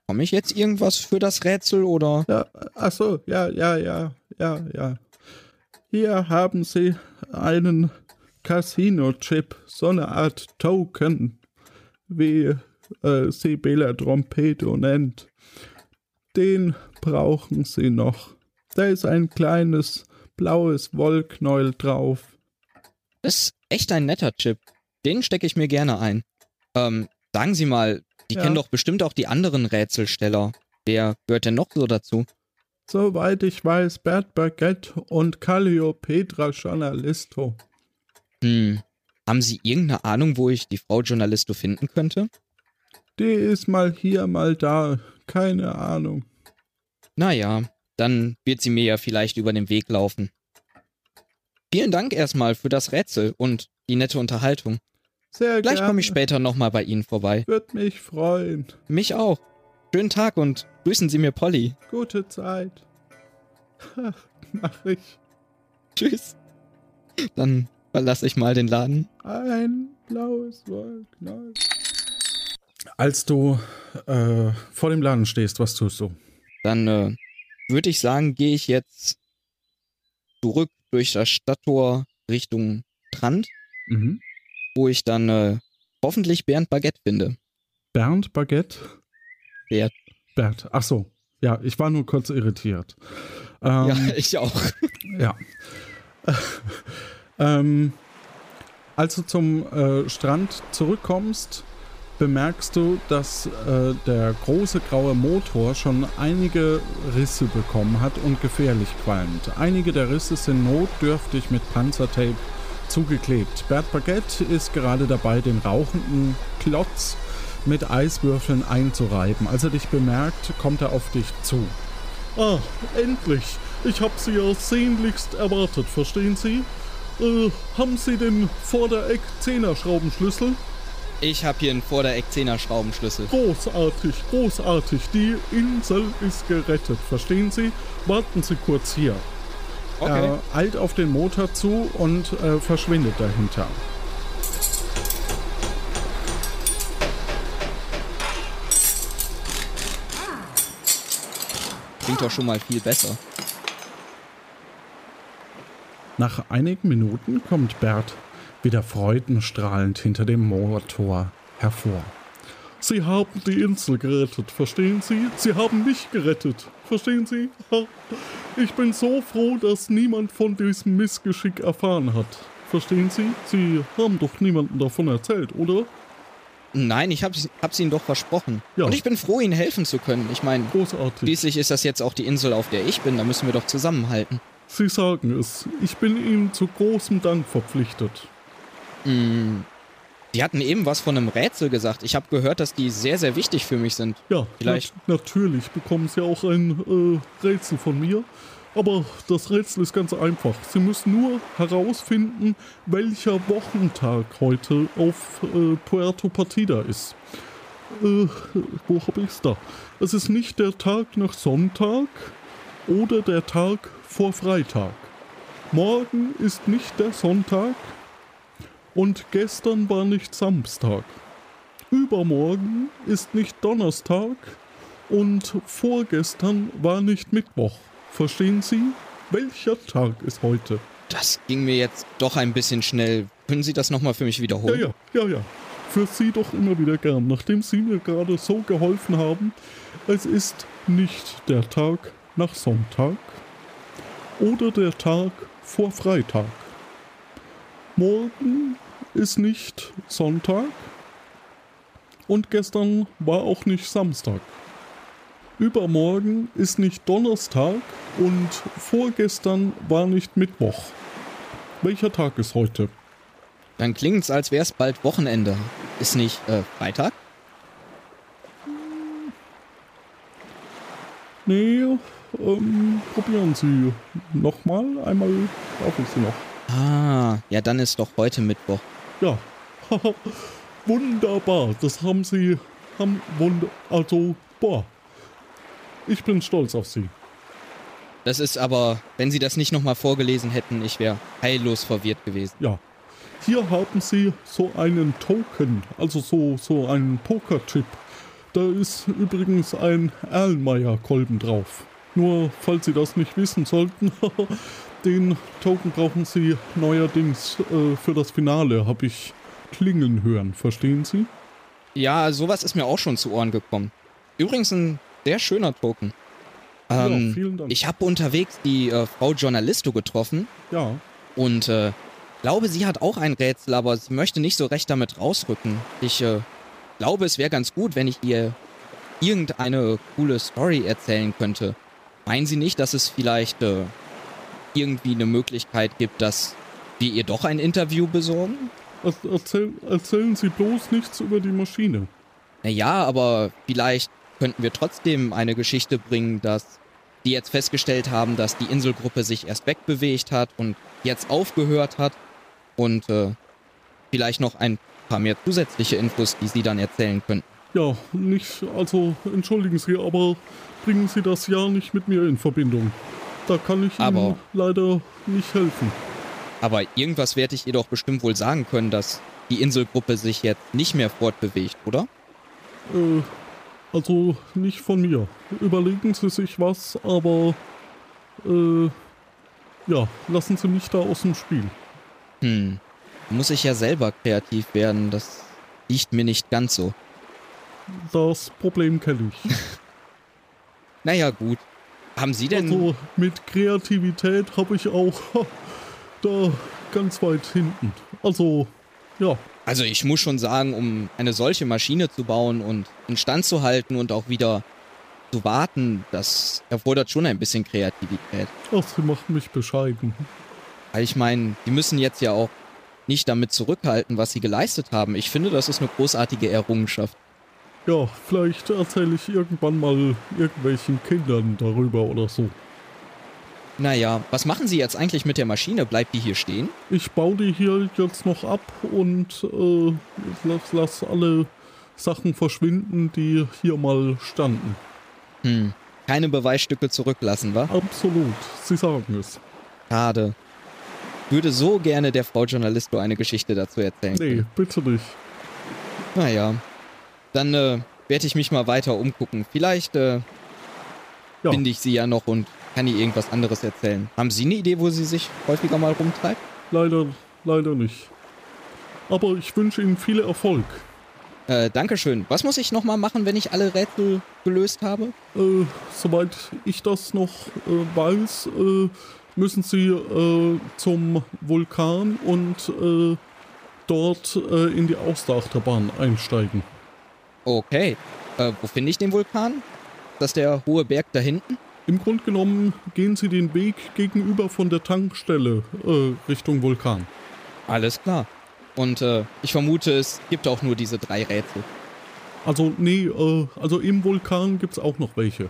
Speaker 2: komme ich jetzt irgendwas für das Rätsel oder?
Speaker 1: Ja, ach so, ja, ja, ja, ja, ja. Hier haben Sie einen Casino-Chip, so eine Art Token, wie äh, sie Bela Trompeto nennt. Den brauchen Sie noch. Da ist ein kleines blaues Wollknäuel drauf.
Speaker 2: Das ist echt ein netter Chip. Den stecke ich mir gerne ein. Ähm, sagen Sie mal, die ja. kennen doch bestimmt auch die anderen Rätselsteller. Wer gehört denn noch so dazu?
Speaker 1: Soweit ich weiß, Bert Baguette und Calliopetra Journalisto.
Speaker 2: Hm. Haben Sie irgendeine Ahnung, wo ich die Frau Journalisto finden könnte?
Speaker 1: Die ist mal hier, mal da. Keine Ahnung.
Speaker 2: Naja, dann wird sie mir ja vielleicht über den Weg laufen. Vielen Dank erstmal für das Rätsel und die nette Unterhaltung.
Speaker 1: Sehr
Speaker 2: Gleich komme ich später nochmal bei Ihnen vorbei.
Speaker 1: Wird mich freuen.
Speaker 2: Mich auch. Schönen Tag und grüßen Sie mir Polly.
Speaker 1: Gute Zeit. Mach ich.
Speaker 2: Tschüss. Dann verlasse ich mal den Laden.
Speaker 1: Ein blaues Wollknall. Als du äh, vor dem Laden stehst, was tust du?
Speaker 2: Dann äh, würde ich sagen, gehe ich jetzt zurück durch das Stadttor Richtung Strand, mhm. wo ich dann äh, hoffentlich Bernd Baguette finde.
Speaker 1: Bernd Baguette?
Speaker 2: Bert.
Speaker 1: Bert, ach so. Ja, ich war nur kurz irritiert.
Speaker 2: Ähm, ja, ich auch.
Speaker 1: Ja. Ähm, als du zum äh, Strand zurückkommst, bemerkst du, dass äh, der große graue Motor schon einige Risse bekommen hat und gefährlich qualmt. Einige der Risse sind notdürftig mit Panzertape zugeklebt. Bert Baguette ist gerade dabei, den rauchenden Klotz mit Eiswürfeln einzureiben. Als er dich bemerkt, kommt er auf dich zu. Ah, endlich! Ich habe Sie ja sehnlichst erwartet, verstehen Sie? Äh, haben Sie den Vordereck 10er Schraubenschlüssel?
Speaker 2: Ich habe hier einen Vordereck 10er Schraubenschlüssel.
Speaker 1: Großartig, großartig. Die Insel ist gerettet. Verstehen Sie? Warten Sie kurz hier. Okay. Er eilt auf den Motor zu und äh, verschwindet dahinter.
Speaker 2: Klingt doch schon mal viel besser.
Speaker 1: Nach einigen Minuten kommt Bert wieder freudenstrahlend hinter dem Motor hervor. Sie haben die Insel gerettet, verstehen Sie? Sie haben mich gerettet, verstehen Sie? Ich bin so froh, dass niemand von diesem Missgeschick erfahren hat. Verstehen Sie? Sie haben doch niemandem davon erzählt, oder?
Speaker 2: Nein, ich hab's, hab's Ihnen doch versprochen. Ja. Und ich bin froh, Ihnen helfen zu können. Ich meine, schließlich ist das jetzt auch die Insel, auf der ich bin. Da müssen wir doch zusammenhalten.
Speaker 5: Sie sagen es. Ich bin Ihnen zu großem Dank verpflichtet.
Speaker 2: Mm. Die hatten eben was von einem Rätsel gesagt. Ich habe gehört, dass die sehr, sehr wichtig für mich sind.
Speaker 5: Ja, vielleicht. Nat natürlich bekommen Sie auch ein äh, Rätsel von mir. Aber das Rätsel ist ganz einfach. Sie müssen nur herausfinden, welcher Wochentag heute auf äh, Puerto Partida ist. Äh, wo habe ich es da? Es ist nicht der Tag nach Sonntag oder der Tag vor Freitag. Morgen ist nicht der Sonntag und gestern war nicht Samstag. Übermorgen ist nicht Donnerstag und vorgestern war nicht Mittwoch. Verstehen Sie? Welcher Tag ist heute?
Speaker 2: Das ging mir jetzt doch ein bisschen schnell. Können Sie das nochmal für mich wiederholen?
Speaker 5: Ja, ja, ja, ja. Für Sie doch immer wieder gern, nachdem Sie mir gerade so geholfen haben. Es ist nicht der Tag nach Sonntag oder der Tag vor Freitag. Morgen ist nicht Sonntag und gestern war auch nicht Samstag. Übermorgen ist nicht Donnerstag und vorgestern war nicht Mittwoch. Welcher Tag ist heute?
Speaker 2: Dann klingt's, als wär's bald Wochenende. Ist nicht äh, Freitag?
Speaker 5: Nee, ähm, probieren Sie nochmal. Einmal ich Sie noch.
Speaker 2: Ah, ja, dann ist doch heute Mittwoch.
Speaker 5: Ja, wunderbar. Das haben Sie, haben wunder, also, boah, ich bin stolz auf Sie.
Speaker 2: Das ist aber, wenn Sie das nicht nochmal vorgelesen hätten, ich wäre heillos verwirrt gewesen.
Speaker 5: Ja. Hier haben Sie so einen Token, also so, so einen Pokerchip. Da ist übrigens ein Erlenmeyer-Kolben drauf. Nur, falls Sie das nicht wissen sollten, den Token brauchen Sie neuerdings äh, für das Finale, habe ich klingeln hören. Verstehen Sie?
Speaker 2: Ja, sowas ist mir auch schon zu Ohren gekommen. Übrigens ein sehr schöner Token. Ähm, ja, vielen Dank. Ich habe unterwegs die äh, Frau Journalisto getroffen.
Speaker 5: Ja.
Speaker 2: Und äh, glaube, sie hat auch ein Rätsel, aber sie möchte nicht so recht damit rausrücken. Ich äh, glaube, es wäre ganz gut, wenn ich ihr irgendeine coole Story erzählen könnte. Meinen Sie nicht, dass es vielleicht äh, irgendwie eine Möglichkeit gibt, dass wir ihr doch ein Interview besorgen?
Speaker 5: Erzähl, erzählen Sie bloß nichts über die Maschine.
Speaker 2: Naja, aber vielleicht könnten wir trotzdem eine Geschichte bringen, dass die jetzt festgestellt haben, dass die Inselgruppe sich erst wegbewegt hat und jetzt aufgehört hat und äh, vielleicht noch ein paar mehr zusätzliche Infos, die Sie dann erzählen könnten.
Speaker 5: Ja, nicht, also entschuldigen Sie, aber bringen Sie das ja nicht mit mir in Verbindung. Da kann ich aber, Ihnen leider nicht helfen.
Speaker 2: Aber irgendwas werde ich ihr doch bestimmt wohl sagen können, dass die Inselgruppe sich jetzt nicht mehr fortbewegt, oder?
Speaker 5: Äh, also nicht von mir. Überlegen Sie sich was, aber äh, ja, lassen Sie mich da aus dem Spiel.
Speaker 2: Hm. Muss ich ja selber kreativ werden, das liegt mir nicht ganz so.
Speaker 5: Das Problem kenne ich.
Speaker 2: naja, gut. Haben Sie denn.
Speaker 5: Also mit Kreativität habe ich auch da ganz weit hinten. Also, ja.
Speaker 2: Also ich muss schon sagen, um eine solche Maschine zu bauen und instand zu halten und auch wieder zu warten, das erfordert schon ein bisschen Kreativität.
Speaker 5: Ach, sie macht mich bescheiden.
Speaker 2: Weil ich meine, die müssen jetzt ja auch nicht damit zurückhalten, was sie geleistet haben. Ich finde, das ist eine großartige Errungenschaft.
Speaker 5: Ja, vielleicht erzähle ich irgendwann mal irgendwelchen Kindern darüber oder so.
Speaker 2: Naja, was machen Sie jetzt eigentlich mit der Maschine? Bleibt die hier stehen?
Speaker 5: Ich baue die hier jetzt noch ab und äh, lass, lass alle Sachen verschwinden, die hier mal standen.
Speaker 2: Hm. Keine Beweisstücke zurücklassen, wa?
Speaker 5: Absolut. Sie sagen es.
Speaker 2: Schade. Würde so gerne der Frau Journalisto eine Geschichte dazu erzählen.
Speaker 5: Nee, bitte nicht.
Speaker 2: Naja. Dann äh, werde ich mich mal weiter umgucken. Vielleicht äh, ja. finde ich sie ja noch und kann die irgendwas anderes erzählen. Haben Sie eine Idee, wo sie sich häufiger mal rumtreibt?
Speaker 5: Leider, leider nicht. Aber ich wünsche Ihnen viel Erfolg.
Speaker 2: Äh, Dankeschön. Was muss ich nochmal machen, wenn ich alle Rätsel gelöst habe?
Speaker 5: Äh, soweit ich das noch äh, weiß, äh, müssen Sie äh, zum Vulkan und äh,
Speaker 1: dort in die Austerachterbahn einsteigen.
Speaker 2: Okay. Äh, wo finde ich den Vulkan? Das ist der hohe Berg da hinten?
Speaker 1: Im Grunde genommen gehen Sie den Weg gegenüber von der Tankstelle äh, Richtung Vulkan.
Speaker 2: Alles klar. Und äh, ich vermute, es gibt auch nur diese drei Rätsel.
Speaker 1: Also, nee, äh, also im Vulkan gibt es auch noch welche.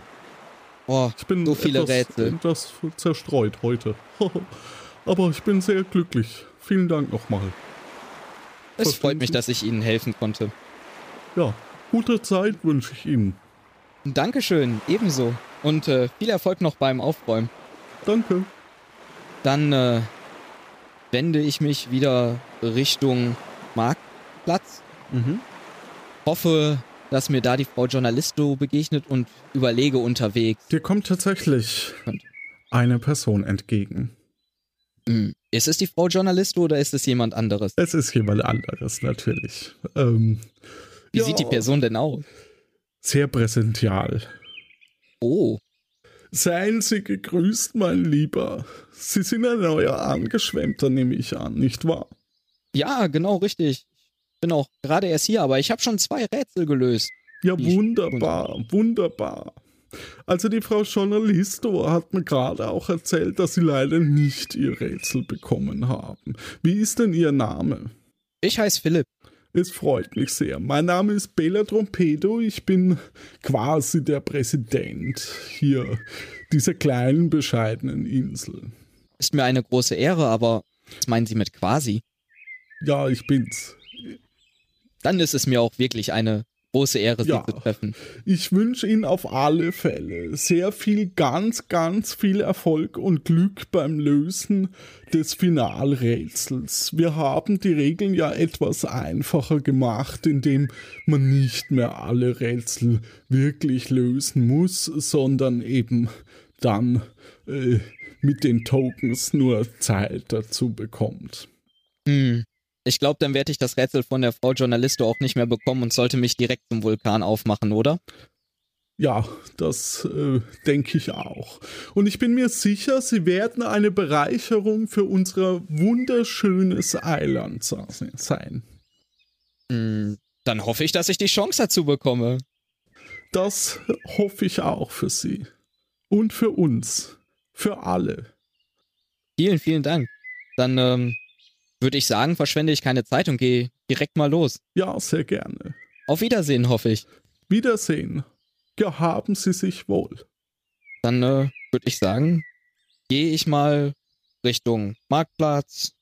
Speaker 2: Oh, ich bin so viele
Speaker 1: etwas,
Speaker 2: Rätsel.
Speaker 1: etwas zerstreut heute. Aber ich bin sehr glücklich. Vielen Dank nochmal.
Speaker 2: Es freut mich, dass ich Ihnen helfen konnte.
Speaker 1: Ja, gute Zeit wünsche ich Ihnen.
Speaker 2: Dankeschön, ebenso. Und äh, viel Erfolg noch beim Aufräumen.
Speaker 1: Danke.
Speaker 2: Dann äh, wende ich mich wieder Richtung Marktplatz. Mhm. Hoffe, dass mir da die Frau Journalisto begegnet und überlege unterwegs.
Speaker 1: Dir kommt tatsächlich eine Person entgegen.
Speaker 2: Hm. Ist es die Frau Journalisto oder ist es jemand anderes?
Speaker 1: Es ist jemand anderes, natürlich. Ähm,
Speaker 2: Wie ja, sieht die Person denn aus?
Speaker 1: Sehr präsential.
Speaker 2: Oh.
Speaker 1: Seien Sie gegrüßt, mein Lieber. Sie sind ein neuer Angeschwemmter, nehme ich an, nicht wahr?
Speaker 2: Ja, genau, richtig. Ich bin auch gerade erst hier, aber ich habe schon zwei Rätsel gelöst.
Speaker 1: Ja, wunderbar, wunderbar. Also die Frau Journalisto hat mir gerade auch erzählt, dass Sie leider nicht Ihr Rätsel bekommen haben. Wie ist denn Ihr Name?
Speaker 2: Ich heiße Philipp.
Speaker 1: Es freut mich sehr. Mein Name ist Bela Trompedo. Ich bin quasi der Präsident hier dieser kleinen, bescheidenen Insel.
Speaker 2: Ist mir eine große Ehre, aber was meinen Sie mit quasi?
Speaker 1: Ja, ich bin's.
Speaker 2: Dann ist es mir auch wirklich eine große Ehre, Sie ja, zu treffen.
Speaker 1: Ich wünsche Ihnen auf alle Fälle sehr viel, ganz, ganz viel Erfolg und Glück beim Lösen des Finalrätsels. Wir haben die Regeln ja etwas einfacher gemacht, indem man nicht mehr alle Rätsel wirklich lösen muss, sondern eben dann äh, mit den Tokens nur Zeit dazu bekommt.
Speaker 2: Hm. Ich glaube, dann werde ich das Rätsel von der Frau Journalisto auch nicht mehr bekommen und sollte mich direkt zum Vulkan aufmachen, oder?
Speaker 1: Ja, das äh, denke ich auch. Und ich bin mir sicher, Sie werden eine Bereicherung für unser wunderschönes Eiland sein.
Speaker 2: Mm, dann hoffe ich, dass ich die Chance dazu bekomme.
Speaker 1: Das hoffe ich auch für Sie. Und für uns. Für alle.
Speaker 2: Vielen, vielen Dank. Dann ähm, würde ich sagen, verschwende ich keine Zeit und gehe direkt mal los.
Speaker 1: Ja, sehr gerne.
Speaker 2: Auf Wiedersehen, hoffe ich.
Speaker 1: Wiedersehen. Gehaben Sie sich wohl.
Speaker 2: Dann äh, würde ich sagen, gehe ich mal Richtung Marktplatz.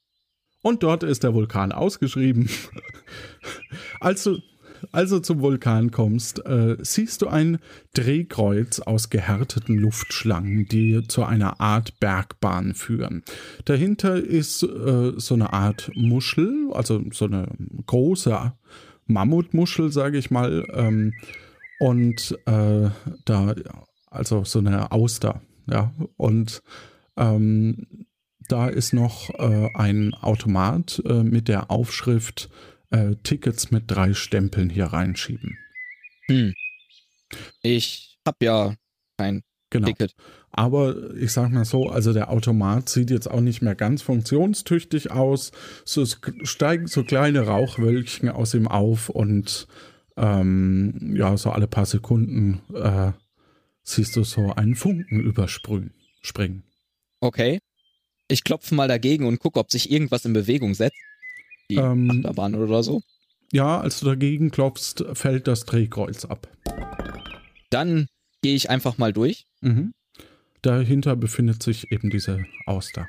Speaker 1: Und dort ist der Vulkan ausgeschrieben. also also zum Vulkan kommst, äh, siehst du ein Drehkreuz aus gehärteten Luftschlangen, die zu einer Art Bergbahn führen. Dahinter ist äh, so eine Art Muschel, also so eine große Mammutmuschel, sage ich mal. Ähm, und äh, da, also so eine Auster, ja. Und ähm, da ist noch äh, ein Automat äh, mit der Aufschrift äh, Tickets mit drei Stempeln hier reinschieben.
Speaker 2: Hm. Ich habe ja kein genau. Ticket.
Speaker 1: Aber ich sag mal so, also der Automat sieht jetzt auch nicht mehr ganz funktionstüchtig aus. So, es steigen so kleine Rauchwölkchen aus ihm auf und ähm, ja, so alle paar Sekunden äh, siehst du so einen Funken übersprühen, springen.
Speaker 2: Okay. Ich klopfe mal dagegen und gucke, ob sich irgendwas in Bewegung setzt die ähm, Achterbahn oder so.
Speaker 1: Ja, als du dagegen klopfst, fällt das Drehkreuz ab.
Speaker 2: Dann gehe ich einfach mal durch.
Speaker 1: Mhm. Dahinter befindet sich eben diese Auster.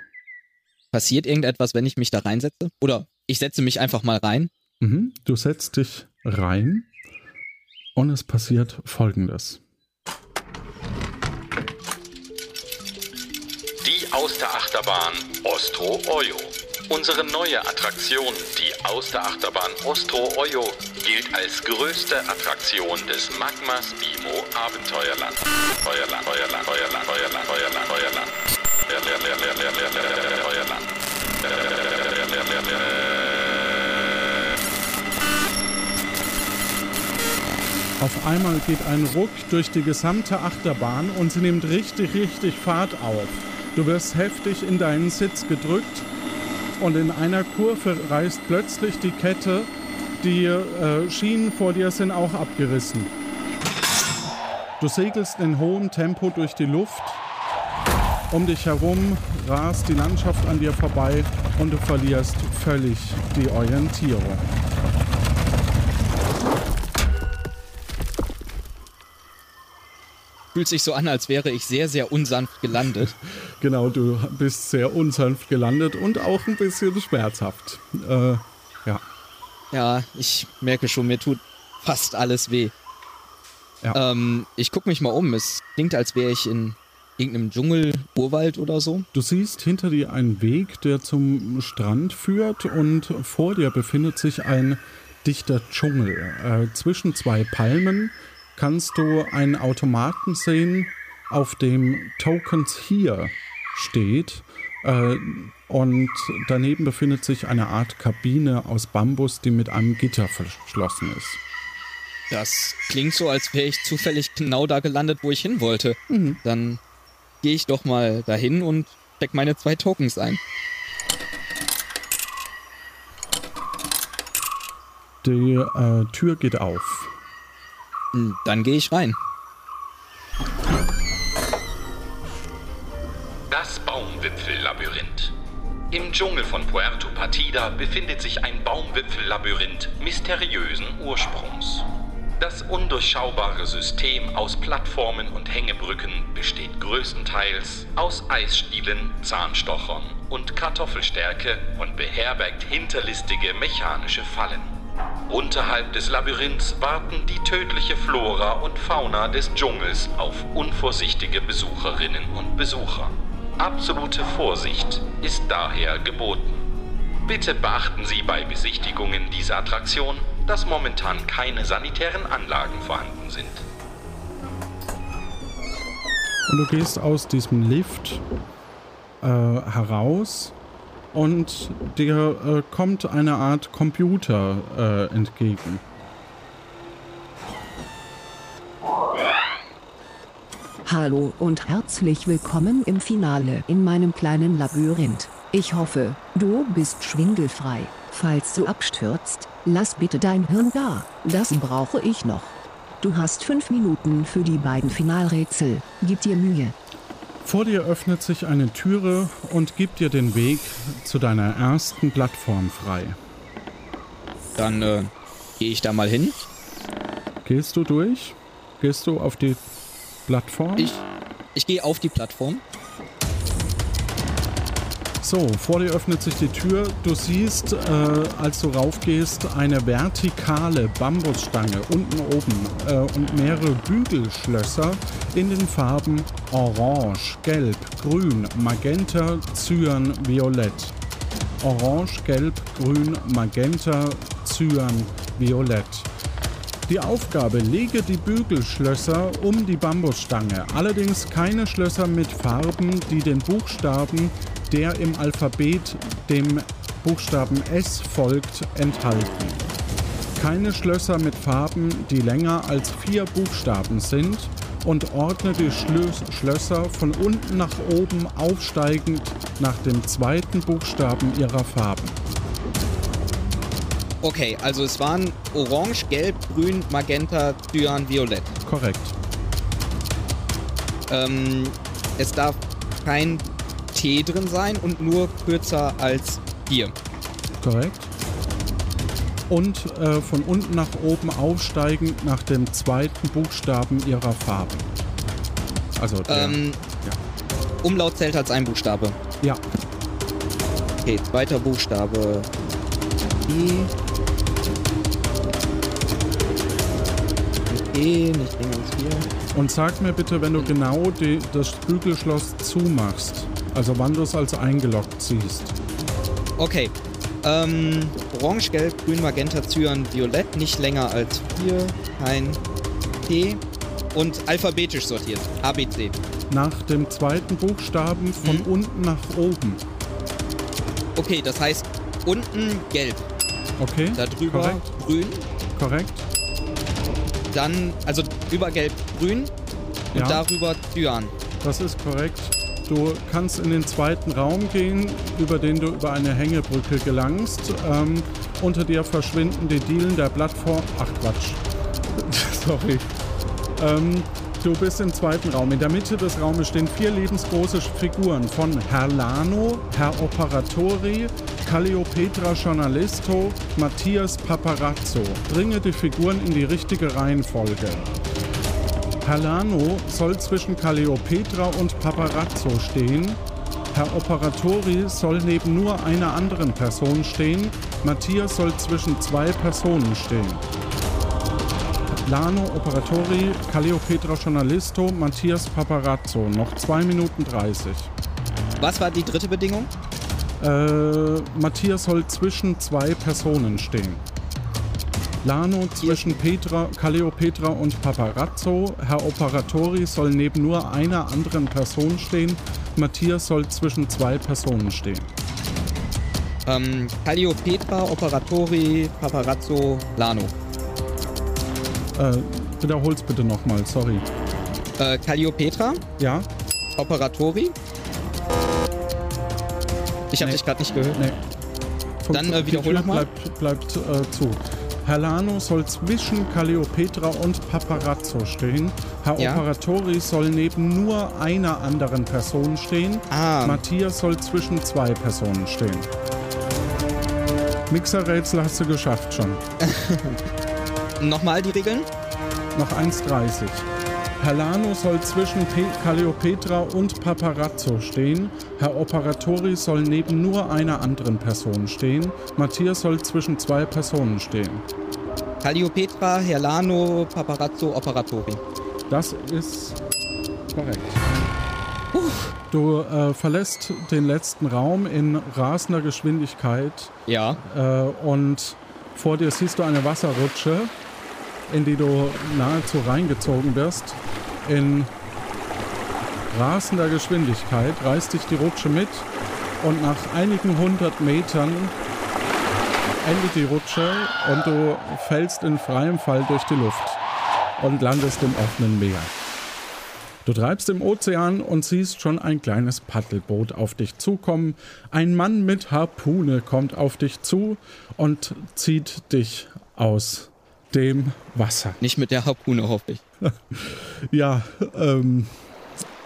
Speaker 2: Passiert irgendetwas, wenn ich mich da reinsetze? Oder ich setze mich einfach mal rein?
Speaker 1: Mhm. Du setzt dich rein und es passiert folgendes.
Speaker 4: Die Austerachterbahn Ostro Oyo Unsere neue Attraktion, die Austerachterbahn Ostro Oyo, gilt als größte Attraktion des Magmas Bimo Abenteuerland. Feuerland, Feuerland, Feuerland, Feuerland, Feuerland, Feuerland.
Speaker 1: Auf einmal geht ein Ruck durch die gesamte Achterbahn und sie nimmt richtig, richtig Fahrt auf. Du wirst heftig in deinen Sitz gedrückt und in einer Kurve reißt plötzlich die Kette. Die äh, Schienen vor dir sind auch abgerissen. Du segelst in hohem Tempo durch die Luft. Um dich herum rast die Landschaft an dir vorbei und du verlierst völlig die Orientierung.
Speaker 2: Fühlt sich so an, als wäre ich sehr, sehr unsanft gelandet.
Speaker 1: genau, du bist sehr unsanft gelandet und auch ein bisschen schmerzhaft. Äh, ja.
Speaker 2: Ja, ich merke schon, mir tut fast alles weh. Ja. Ähm, ich gucke mich mal um. Es klingt, als wäre ich in irgendeinem Dschungel, Urwald oder so.
Speaker 1: Du siehst hinter dir einen Weg, der zum Strand führt und vor dir befindet sich ein dichter Dschungel. Äh, zwischen zwei Palmen kannst du einen Automaten sehen, auf dem Tokens hier steht. Äh, und daneben befindet sich eine Art Kabine aus Bambus, die mit einem Gitter verschlossen ist.
Speaker 2: Das klingt so, als wäre ich zufällig genau da gelandet, wo ich hin wollte. Mhm. Dann gehe ich doch mal dahin und steck meine zwei Tokens ein.
Speaker 1: Die äh, Tür geht auf.
Speaker 2: Dann gehe ich rein.
Speaker 4: Das Baumwipfellabyrinth. Im Dschungel von Puerto Partida befindet sich ein Baumwipfellabyrinth mysteriösen Ursprungs. Das undurchschaubare System aus Plattformen und Hängebrücken besteht größtenteils aus Eisstielen, Zahnstochern und Kartoffelstärke und beherbergt hinterlistige mechanische Fallen. Unterhalb des Labyrinths warten die tödliche Flora und Fauna des Dschungels auf unvorsichtige Besucherinnen und Besucher. Absolute Vorsicht ist daher geboten. Bitte beachten Sie bei Besichtigungen dieser Attraktion, dass momentan keine sanitären Anlagen vorhanden sind.
Speaker 1: Und du gehst aus diesem Lift äh, heraus und dir äh, kommt eine Art Computer äh, entgegen.
Speaker 8: Hallo und herzlich willkommen im Finale in meinem kleinen Labyrinth. Ich hoffe, du bist schwindelfrei. Falls du abstürzt, lass bitte dein Hirn da, das brauche ich noch. Du hast fünf Minuten für die beiden Finalrätsel, gib dir Mühe.
Speaker 1: Vor dir öffnet sich eine Türe und gibt dir den Weg zu deiner ersten Plattform frei.
Speaker 2: Dann äh, gehe ich da mal hin.
Speaker 1: Gehst du durch? Gehst du auf die Plattform?
Speaker 2: Ich, ich gehe auf die Plattform.
Speaker 1: So, vor dir öffnet sich die Tür. Du siehst, äh, als du raufgehst, eine vertikale Bambusstange unten oben äh, und mehrere Bügelschlösser in den Farben Orange, Gelb, Grün, Magenta, Cyan, Violett. Orange, Gelb, Grün, Magenta, Cyan, Violett. Die Aufgabe, lege die Bügelschlösser um die Bambusstange, allerdings keine Schlösser mit Farben, die den Buchstaben der im Alphabet dem Buchstaben S folgt, enthalten. Keine Schlösser mit Farben, die länger als vier Buchstaben sind und ordne die Schlösser von unten nach oben aufsteigend nach dem zweiten Buchstaben ihrer Farben.
Speaker 2: Okay, also es waren Orange, Gelb, Grün, Magenta, Cyan, Violett.
Speaker 1: Korrekt.
Speaker 2: Ähm, es darf kein T drin sein und nur kürzer als 4.
Speaker 1: Korrekt. Und äh, von unten nach oben aufsteigend nach dem zweiten Buchstaben ihrer Farben. Also der,
Speaker 2: ähm, ja. Umlaut zählt als ein Buchstabe.
Speaker 1: Ja.
Speaker 2: Okay, zweiter Buchstabe. E. E, nicht E als 4.
Speaker 1: Und sag mir bitte, wenn du genau die, das Bügelschloss zumachst, also wann du es als eingeloggt siehst.
Speaker 2: Okay. Ähm, Orange, Gelb, Grün, Magenta, Cyan, Violett, nicht länger als 4, kein T und alphabetisch sortiert. A, B, C.
Speaker 1: Nach dem zweiten Buchstaben von mhm. unten nach oben.
Speaker 2: Okay, das heißt unten gelb.
Speaker 1: Okay.
Speaker 2: Darüber
Speaker 1: korrekt.
Speaker 2: grün.
Speaker 1: Korrekt.
Speaker 2: Dann, also über gelb grün und ja. darüber Cyan.
Speaker 1: Das ist korrekt. Du kannst in den zweiten Raum gehen, über den du über eine Hängebrücke gelangst. Ähm, unter dir verschwinden die Dielen der Plattform. Ach Quatsch. Sorry. Ähm, du bist im zweiten Raum. In der Mitte des Raumes stehen vier lebensgroße Figuren von Herr Lano, Herr Operatori, Calliopetra Journalisto, Matthias Paparazzo. Bringe die Figuren in die richtige Reihenfolge. Herr soll zwischen Calliopetra und Paparazzo stehen. Herr Operatori soll neben nur einer anderen Person stehen. Matthias soll zwischen zwei Personen stehen. Lano, Operatori, Calliopetra Journalisto, Matthias Paparazzo. Noch 2 Minuten 30.
Speaker 2: Was war die dritte Bedingung?
Speaker 1: Äh, Matthias soll zwischen zwei Personen stehen. Lano zwischen Petra, Caleopetra und Paparazzo. Herr Operatori soll neben nur einer anderen Person stehen. Matthias soll zwischen zwei Personen stehen.
Speaker 2: Ähm, Calliopetra, Operatori, Paparazzo, Lano.
Speaker 1: Äh, wiederhol's bitte nochmal, sorry.
Speaker 2: Äh, Calliopetra?
Speaker 1: Ja.
Speaker 2: Operatori? Ich habe nee. dich gerade nicht gehört. Nee. Dann äh, wiederhol nochmal.
Speaker 1: Bleibt, bleibt äh, zu. Herr Lano soll zwischen Calliopetra und Paparazzo stehen. Herr ja. Operatori soll neben nur einer anderen Person stehen. Ah. Matthias soll zwischen zwei Personen stehen. Mixerrätsel hast du geschafft schon.
Speaker 2: Nochmal die Regeln?
Speaker 1: Noch 1,30. Herr Lano soll zwischen Pe Calliopetra und Paparazzo stehen. Herr Operatori soll neben nur einer anderen Person stehen. Matthias soll zwischen zwei Personen stehen.
Speaker 2: Calliopetra, Herr Lano, Paparazzo, Operatori.
Speaker 1: Das ist korrekt. Du äh, verlässt den letzten Raum in rasender Geschwindigkeit.
Speaker 2: Ja.
Speaker 1: Äh, und vor dir siehst du eine Wasserrutsche in die du nahezu reingezogen wirst, in rasender Geschwindigkeit reißt dich die Rutsche mit und nach einigen hundert Metern endet die Rutsche und du fällst in freiem Fall durch die Luft und landest im offenen Meer. Du treibst im Ozean und siehst schon ein kleines Paddelboot auf dich zukommen. Ein Mann mit Harpune kommt auf dich zu und zieht dich aus dem Wasser.
Speaker 2: Nicht mit der Harpune, hoffe ich.
Speaker 1: ja, ähm,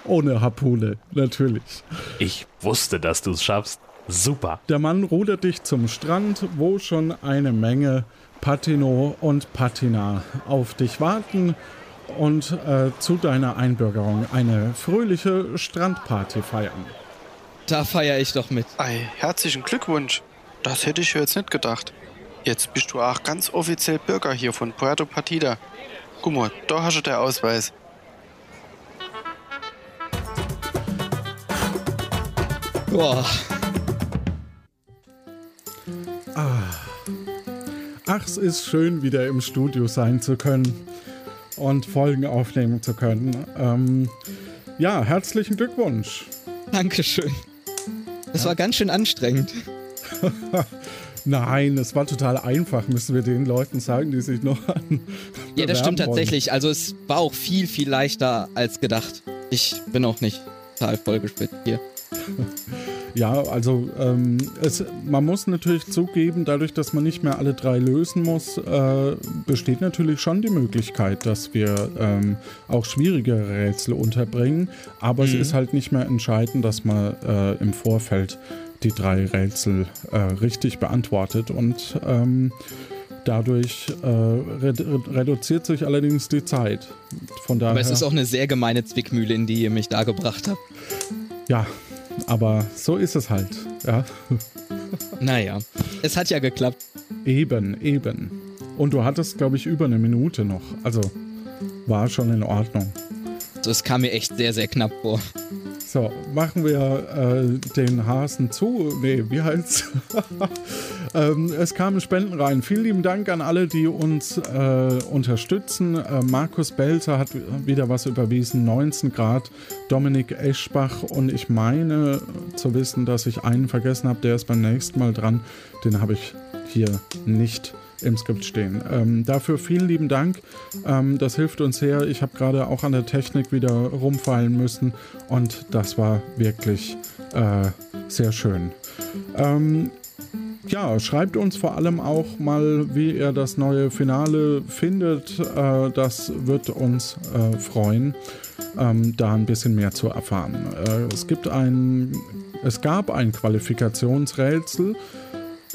Speaker 1: ohne Harpune, natürlich.
Speaker 9: Ich wusste, dass du es schaffst. Super.
Speaker 1: Der Mann rudert dich zum Strand, wo schon eine Menge Patino und Patina auf dich warten und äh, zu deiner Einbürgerung eine fröhliche Strandparty feiern.
Speaker 2: Da feiere ich doch mit.
Speaker 7: Ei, herzlichen Glückwunsch. Das hätte ich jetzt nicht gedacht. Jetzt bist du auch ganz offiziell Bürger hier von Puerto Partida. Guck mal, da hast du der Ausweis.
Speaker 2: Boah.
Speaker 1: Ah. Ach, es ist schön, wieder im Studio sein zu können und Folgen aufnehmen zu können. Ähm, ja, herzlichen Glückwunsch.
Speaker 2: Dankeschön. Das ja. war ganz schön anstrengend.
Speaker 1: Nein, es war total einfach, müssen wir den Leuten sagen, die sich noch an.
Speaker 2: Ja, das stimmt tatsächlich. Also es war auch viel, viel leichter als gedacht. Ich bin auch nicht total vollgespitzt hier.
Speaker 1: Ja, also ähm, es, man muss natürlich zugeben, dadurch, dass man nicht mehr alle drei lösen muss, äh, besteht natürlich schon die Möglichkeit, dass wir ähm, auch schwierigere Rätsel unterbringen. Aber mhm. es ist halt nicht mehr entscheidend, dass man äh, im Vorfeld die drei Rätsel äh, richtig beantwortet und ähm, dadurch äh, redu reduziert sich allerdings die Zeit. Von daher,
Speaker 2: aber es ist auch eine sehr gemeine Zwickmühle, in die ihr mich da gebracht habt.
Speaker 1: Ja, aber so ist es halt. Ja.
Speaker 2: Naja, es hat ja geklappt.
Speaker 1: Eben, eben. Und du hattest, glaube ich, über eine Minute noch. Also war schon in Ordnung.
Speaker 2: Das kam mir echt sehr, sehr knapp vor.
Speaker 1: So, machen wir äh, den Hasen zu. Nee, wie heißt's? ähm, es kamen Spenden rein. Vielen lieben Dank an alle, die uns äh, unterstützen. Äh, Markus Belzer hat wieder was überwiesen, 19 Grad. Dominik Eschbach und ich meine zu wissen, dass ich einen vergessen habe. Der ist beim nächsten Mal dran. Den habe ich hier nicht im Skript stehen. Ähm, dafür vielen lieben Dank. Ähm, das hilft uns sehr. Ich habe gerade auch an der Technik wieder rumfallen müssen und das war wirklich äh, sehr schön. Ähm, ja, schreibt uns vor allem auch mal, wie ihr das neue Finale findet. Äh, das wird uns äh, freuen, ähm, da ein bisschen mehr zu erfahren. Äh, es gibt ein, es gab ein Qualifikationsrätsel.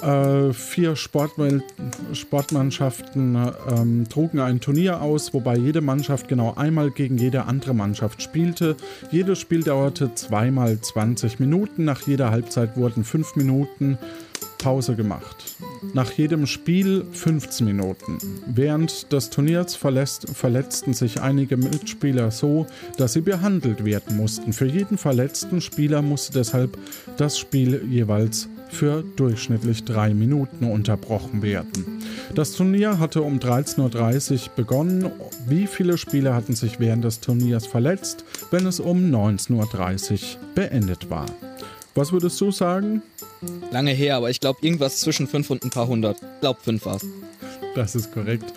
Speaker 1: Äh, vier Sportwelt Sportmannschaften ähm, trugen ein Turnier aus, wobei jede Mannschaft genau einmal gegen jede andere Mannschaft spielte. Jedes Spiel dauerte zweimal 20 Minuten. Nach jeder Halbzeit wurden fünf Minuten Pause gemacht. Nach jedem Spiel 15 Minuten. Während des Turniers verlässt, verletzten sich einige Mitspieler so, dass sie behandelt werden mussten. Für jeden verletzten Spieler musste deshalb das Spiel jeweils für durchschnittlich drei Minuten unterbrochen werden. Das Turnier hatte um 13.30 Uhr begonnen. Wie viele Spieler hatten sich während des Turniers verletzt, wenn es um 19.30 Uhr beendet war? Was würdest du sagen?
Speaker 2: Lange her, aber ich glaube irgendwas zwischen 5 und ein paar hundert. Ich glaube 5 war
Speaker 1: Das ist korrekt.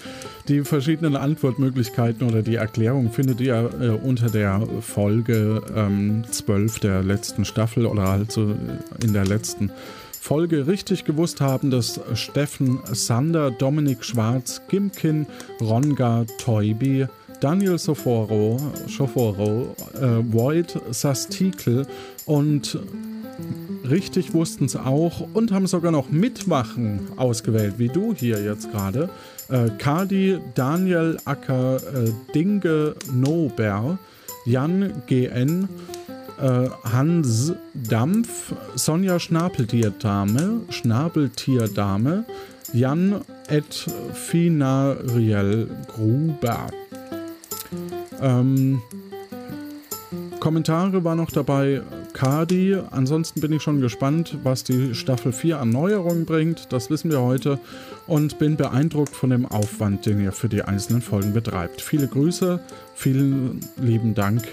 Speaker 1: Die verschiedenen Antwortmöglichkeiten oder die Erklärung findet ihr äh, unter der Folge ähm, 12 der letzten Staffel oder halt so in der letzten Folge richtig gewusst haben, dass Steffen Sander, Dominik Schwarz, Gimkin, Ronga, Toibi, Daniel Soforo, Soforo äh, Void, Sastikel und richtig wussten es auch und haben sogar noch Mitmachen ausgewählt, wie du hier jetzt gerade. Äh, Kadi, Daniel Acker, äh, Dinge Nober, Jan GN, äh, Hans Dampf, Sonja Schnabeltierdame, Schnabeltierdame, Jan et Finariel Gruber. Ähm, Kommentare war noch dabei Kadi. Ansonsten bin ich schon gespannt, was die Staffel 4 an Neuerungen bringt. Das wissen wir heute. Und bin beeindruckt von dem Aufwand, den ihr für die einzelnen Folgen betreibt. Viele Grüße, vielen lieben Dank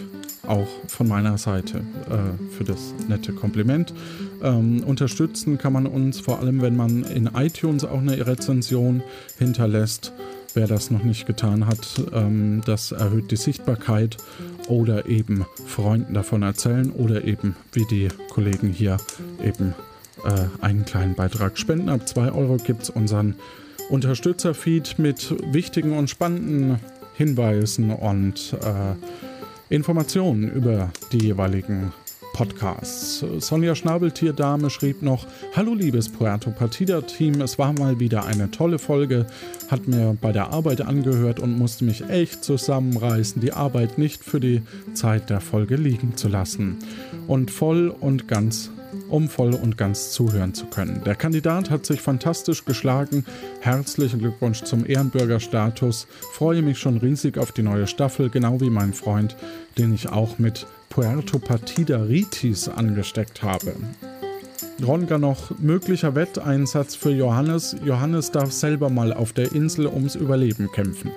Speaker 1: auch von meiner Seite äh, für das nette Kompliment. Ähm, unterstützen kann man uns vor allem, wenn man in iTunes auch eine Rezension hinterlässt. Wer das noch nicht getan hat, ähm, das erhöht die Sichtbarkeit oder eben Freunden davon erzählen oder eben wie die Kollegen hier eben äh, einen kleinen Beitrag spenden. Ab 2 Euro gibt es unseren Unterstützerfeed mit wichtigen und spannenden Hinweisen und äh, Informationen über die jeweiligen Podcasts. Sonja Schnabeltierdame schrieb noch: Hallo liebes Puerto Partida-Team, es war mal wieder eine tolle Folge. Hat mir bei der Arbeit angehört und musste mich echt zusammenreißen, die Arbeit nicht für die Zeit der Folge liegen zu lassen. Und voll und ganz um voll und ganz zuhören zu können. Der Kandidat hat sich fantastisch geschlagen. Herzlichen Glückwunsch zum Ehrenbürgerstatus. Freue mich schon riesig auf die neue Staffel, genau wie mein Freund, den ich auch mit Puerto Partida Ritis angesteckt habe. Ronga noch möglicher Wetteinsatz für Johannes. Johannes darf selber mal auf der Insel ums Überleben kämpfen.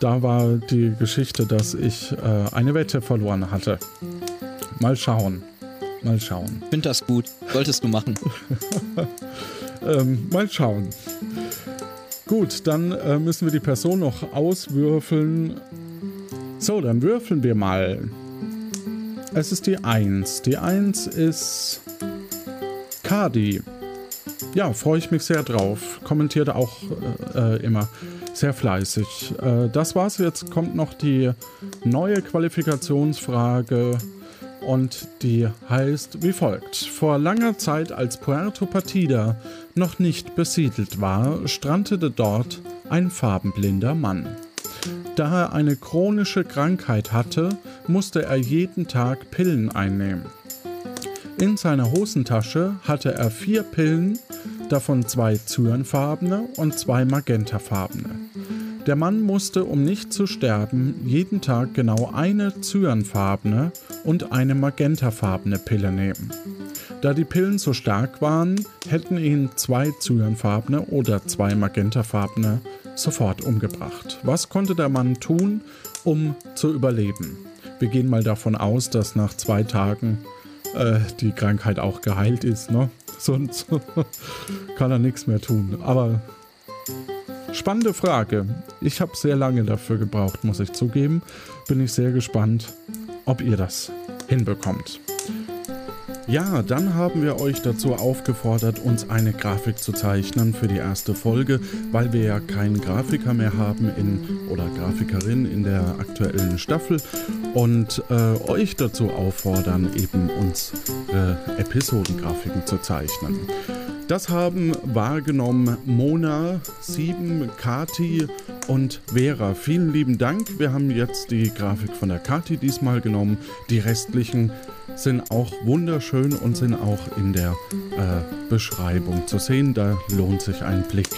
Speaker 1: Da war die Geschichte, dass ich äh, eine Wette verloren hatte. Mal schauen. Mal schauen.
Speaker 2: Find das gut. Solltest du machen.
Speaker 1: ähm, mal schauen. Gut, dann äh, müssen wir die Person noch auswürfeln. So, dann würfeln wir mal. Es ist die 1. Die 1 ist Kadi. Ja, freue ich mich sehr drauf. Kommentiert auch äh, immer sehr fleißig. Äh, das war's. Jetzt kommt noch die neue Qualifikationsfrage und die heißt wie folgt. Vor langer Zeit, als Puerto Partida noch nicht besiedelt war, strandete dort ein farbenblinder Mann. Da er eine chronische Krankheit hatte, musste er jeden Tag Pillen einnehmen. In seiner Hosentasche hatte er vier Pillen, davon zwei zyanfarbene und zwei magentafarbene. Der Mann musste, um nicht zu sterben, jeden Tag genau eine cyanfarbene und eine magentafarbene Pille nehmen. Da die Pillen so stark waren, hätten ihn zwei cyanfarbene oder zwei magentafarbene sofort umgebracht. Was konnte der Mann tun, um zu überleben? Wir gehen mal davon aus, dass nach zwei Tagen äh, die Krankheit auch geheilt ist. Ne? Sonst kann er nichts mehr tun. Aber spannende Frage. Ich habe sehr lange dafür gebraucht, muss ich zugeben. Bin ich sehr gespannt, ob ihr das hinbekommt. Ja, dann haben wir euch dazu aufgefordert, uns eine Grafik zu zeichnen für die erste Folge, weil wir ja keinen Grafiker mehr haben in, oder Grafikerin in der aktuellen Staffel und äh, euch dazu auffordern, eben uns äh, Episodengrafiken zu zeichnen. Das haben wahrgenommen Mona, Sieben, Kati und Vera. Vielen lieben Dank. Wir haben jetzt die Grafik von der Kati diesmal genommen. Die restlichen sind auch wunderschön und sind auch in der äh, Beschreibung zu sehen. Da lohnt sich ein Blick.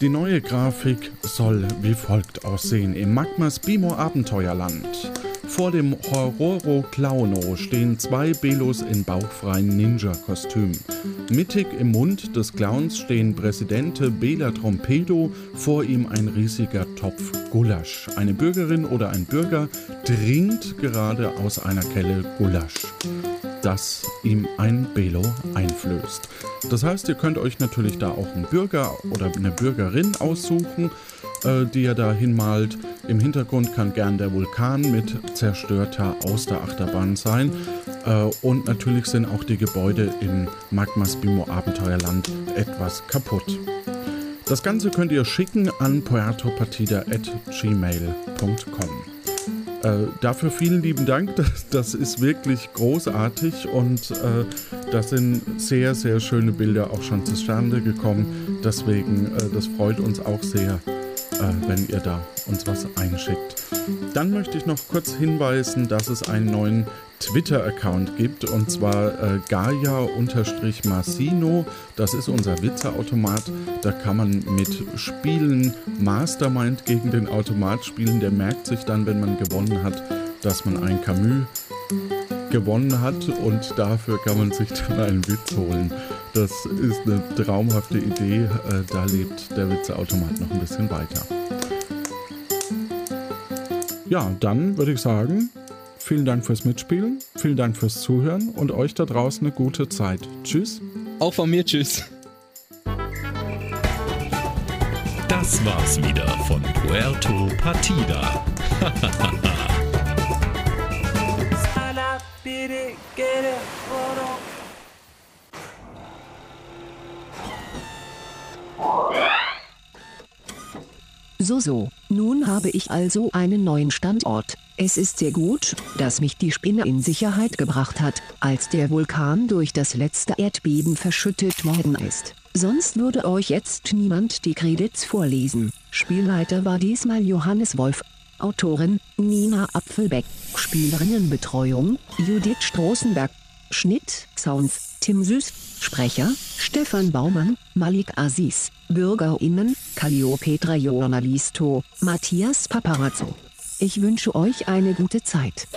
Speaker 1: Die neue Grafik soll wie folgt aussehen im Magmas Bimo Abenteuerland. Vor dem Hororo Clowno stehen zwei Belos in bauchfreien Ninja-Kostümen. Mittig im Mund des Clowns stehen Präsidente Bela Trompedo, vor ihm ein riesiger Topf Gulasch. Eine Bürgerin oder ein Bürger trinkt gerade aus einer Kelle Gulasch das ihm ein Belo einflößt. Das heißt, ihr könnt euch natürlich da auch einen Bürger oder eine Bürgerin aussuchen, äh, die ihr da hinmalt. Im Hintergrund kann gern der Vulkan mit zerstörter Austerachterbahn sein. Äh, und natürlich sind auch die Gebäude im Magmas Bimo Abenteuerland etwas kaputt. Das Ganze könnt ihr schicken an puertopartida.gmail.com. Äh, dafür vielen lieben Dank. Das, das ist wirklich großartig und äh, da sind sehr, sehr schöne Bilder auch schon zustande gekommen. Deswegen, äh, das freut uns auch sehr, äh, wenn ihr da uns was einschickt. Dann möchte ich noch kurz hinweisen, dass es einen neuen Twitter-Account gibt und zwar äh, Gaia-Massino. Das ist unser Witzeautomat. Da kann man mit Spielen Mastermind gegen den Automat spielen. Der merkt sich dann, wenn man gewonnen hat, dass man ein Camus gewonnen hat und dafür kann man sich dann einen Witz holen. Das ist eine traumhafte Idee. Äh, da lebt der Witzeautomat noch ein bisschen weiter. Ja, dann würde ich sagen, vielen Dank fürs Mitspielen, vielen Dank fürs Zuhören und euch da draußen eine gute Zeit. Tschüss.
Speaker 2: Auch von mir, tschüss.
Speaker 4: Das war's wieder von Puerto Partida.
Speaker 8: So, so, nun habe ich also einen neuen Standort. Es ist sehr gut, dass mich die Spinne in Sicherheit gebracht hat, als der Vulkan durch das letzte Erdbeben verschüttet worden ist. Sonst würde euch jetzt niemand die Credits vorlesen. Spielleiter war diesmal Johannes Wolf. Autorin Nina Apfelbeck. Spielerinnenbetreuung Judith Stroßenberg. Schnitt Sounds Tim Süß, Sprecher, Stefan Baumann, Malik Aziz, BürgerInnen, Callio Petra Journalisto, Matthias Paparazzo. Ich wünsche euch eine gute Zeit.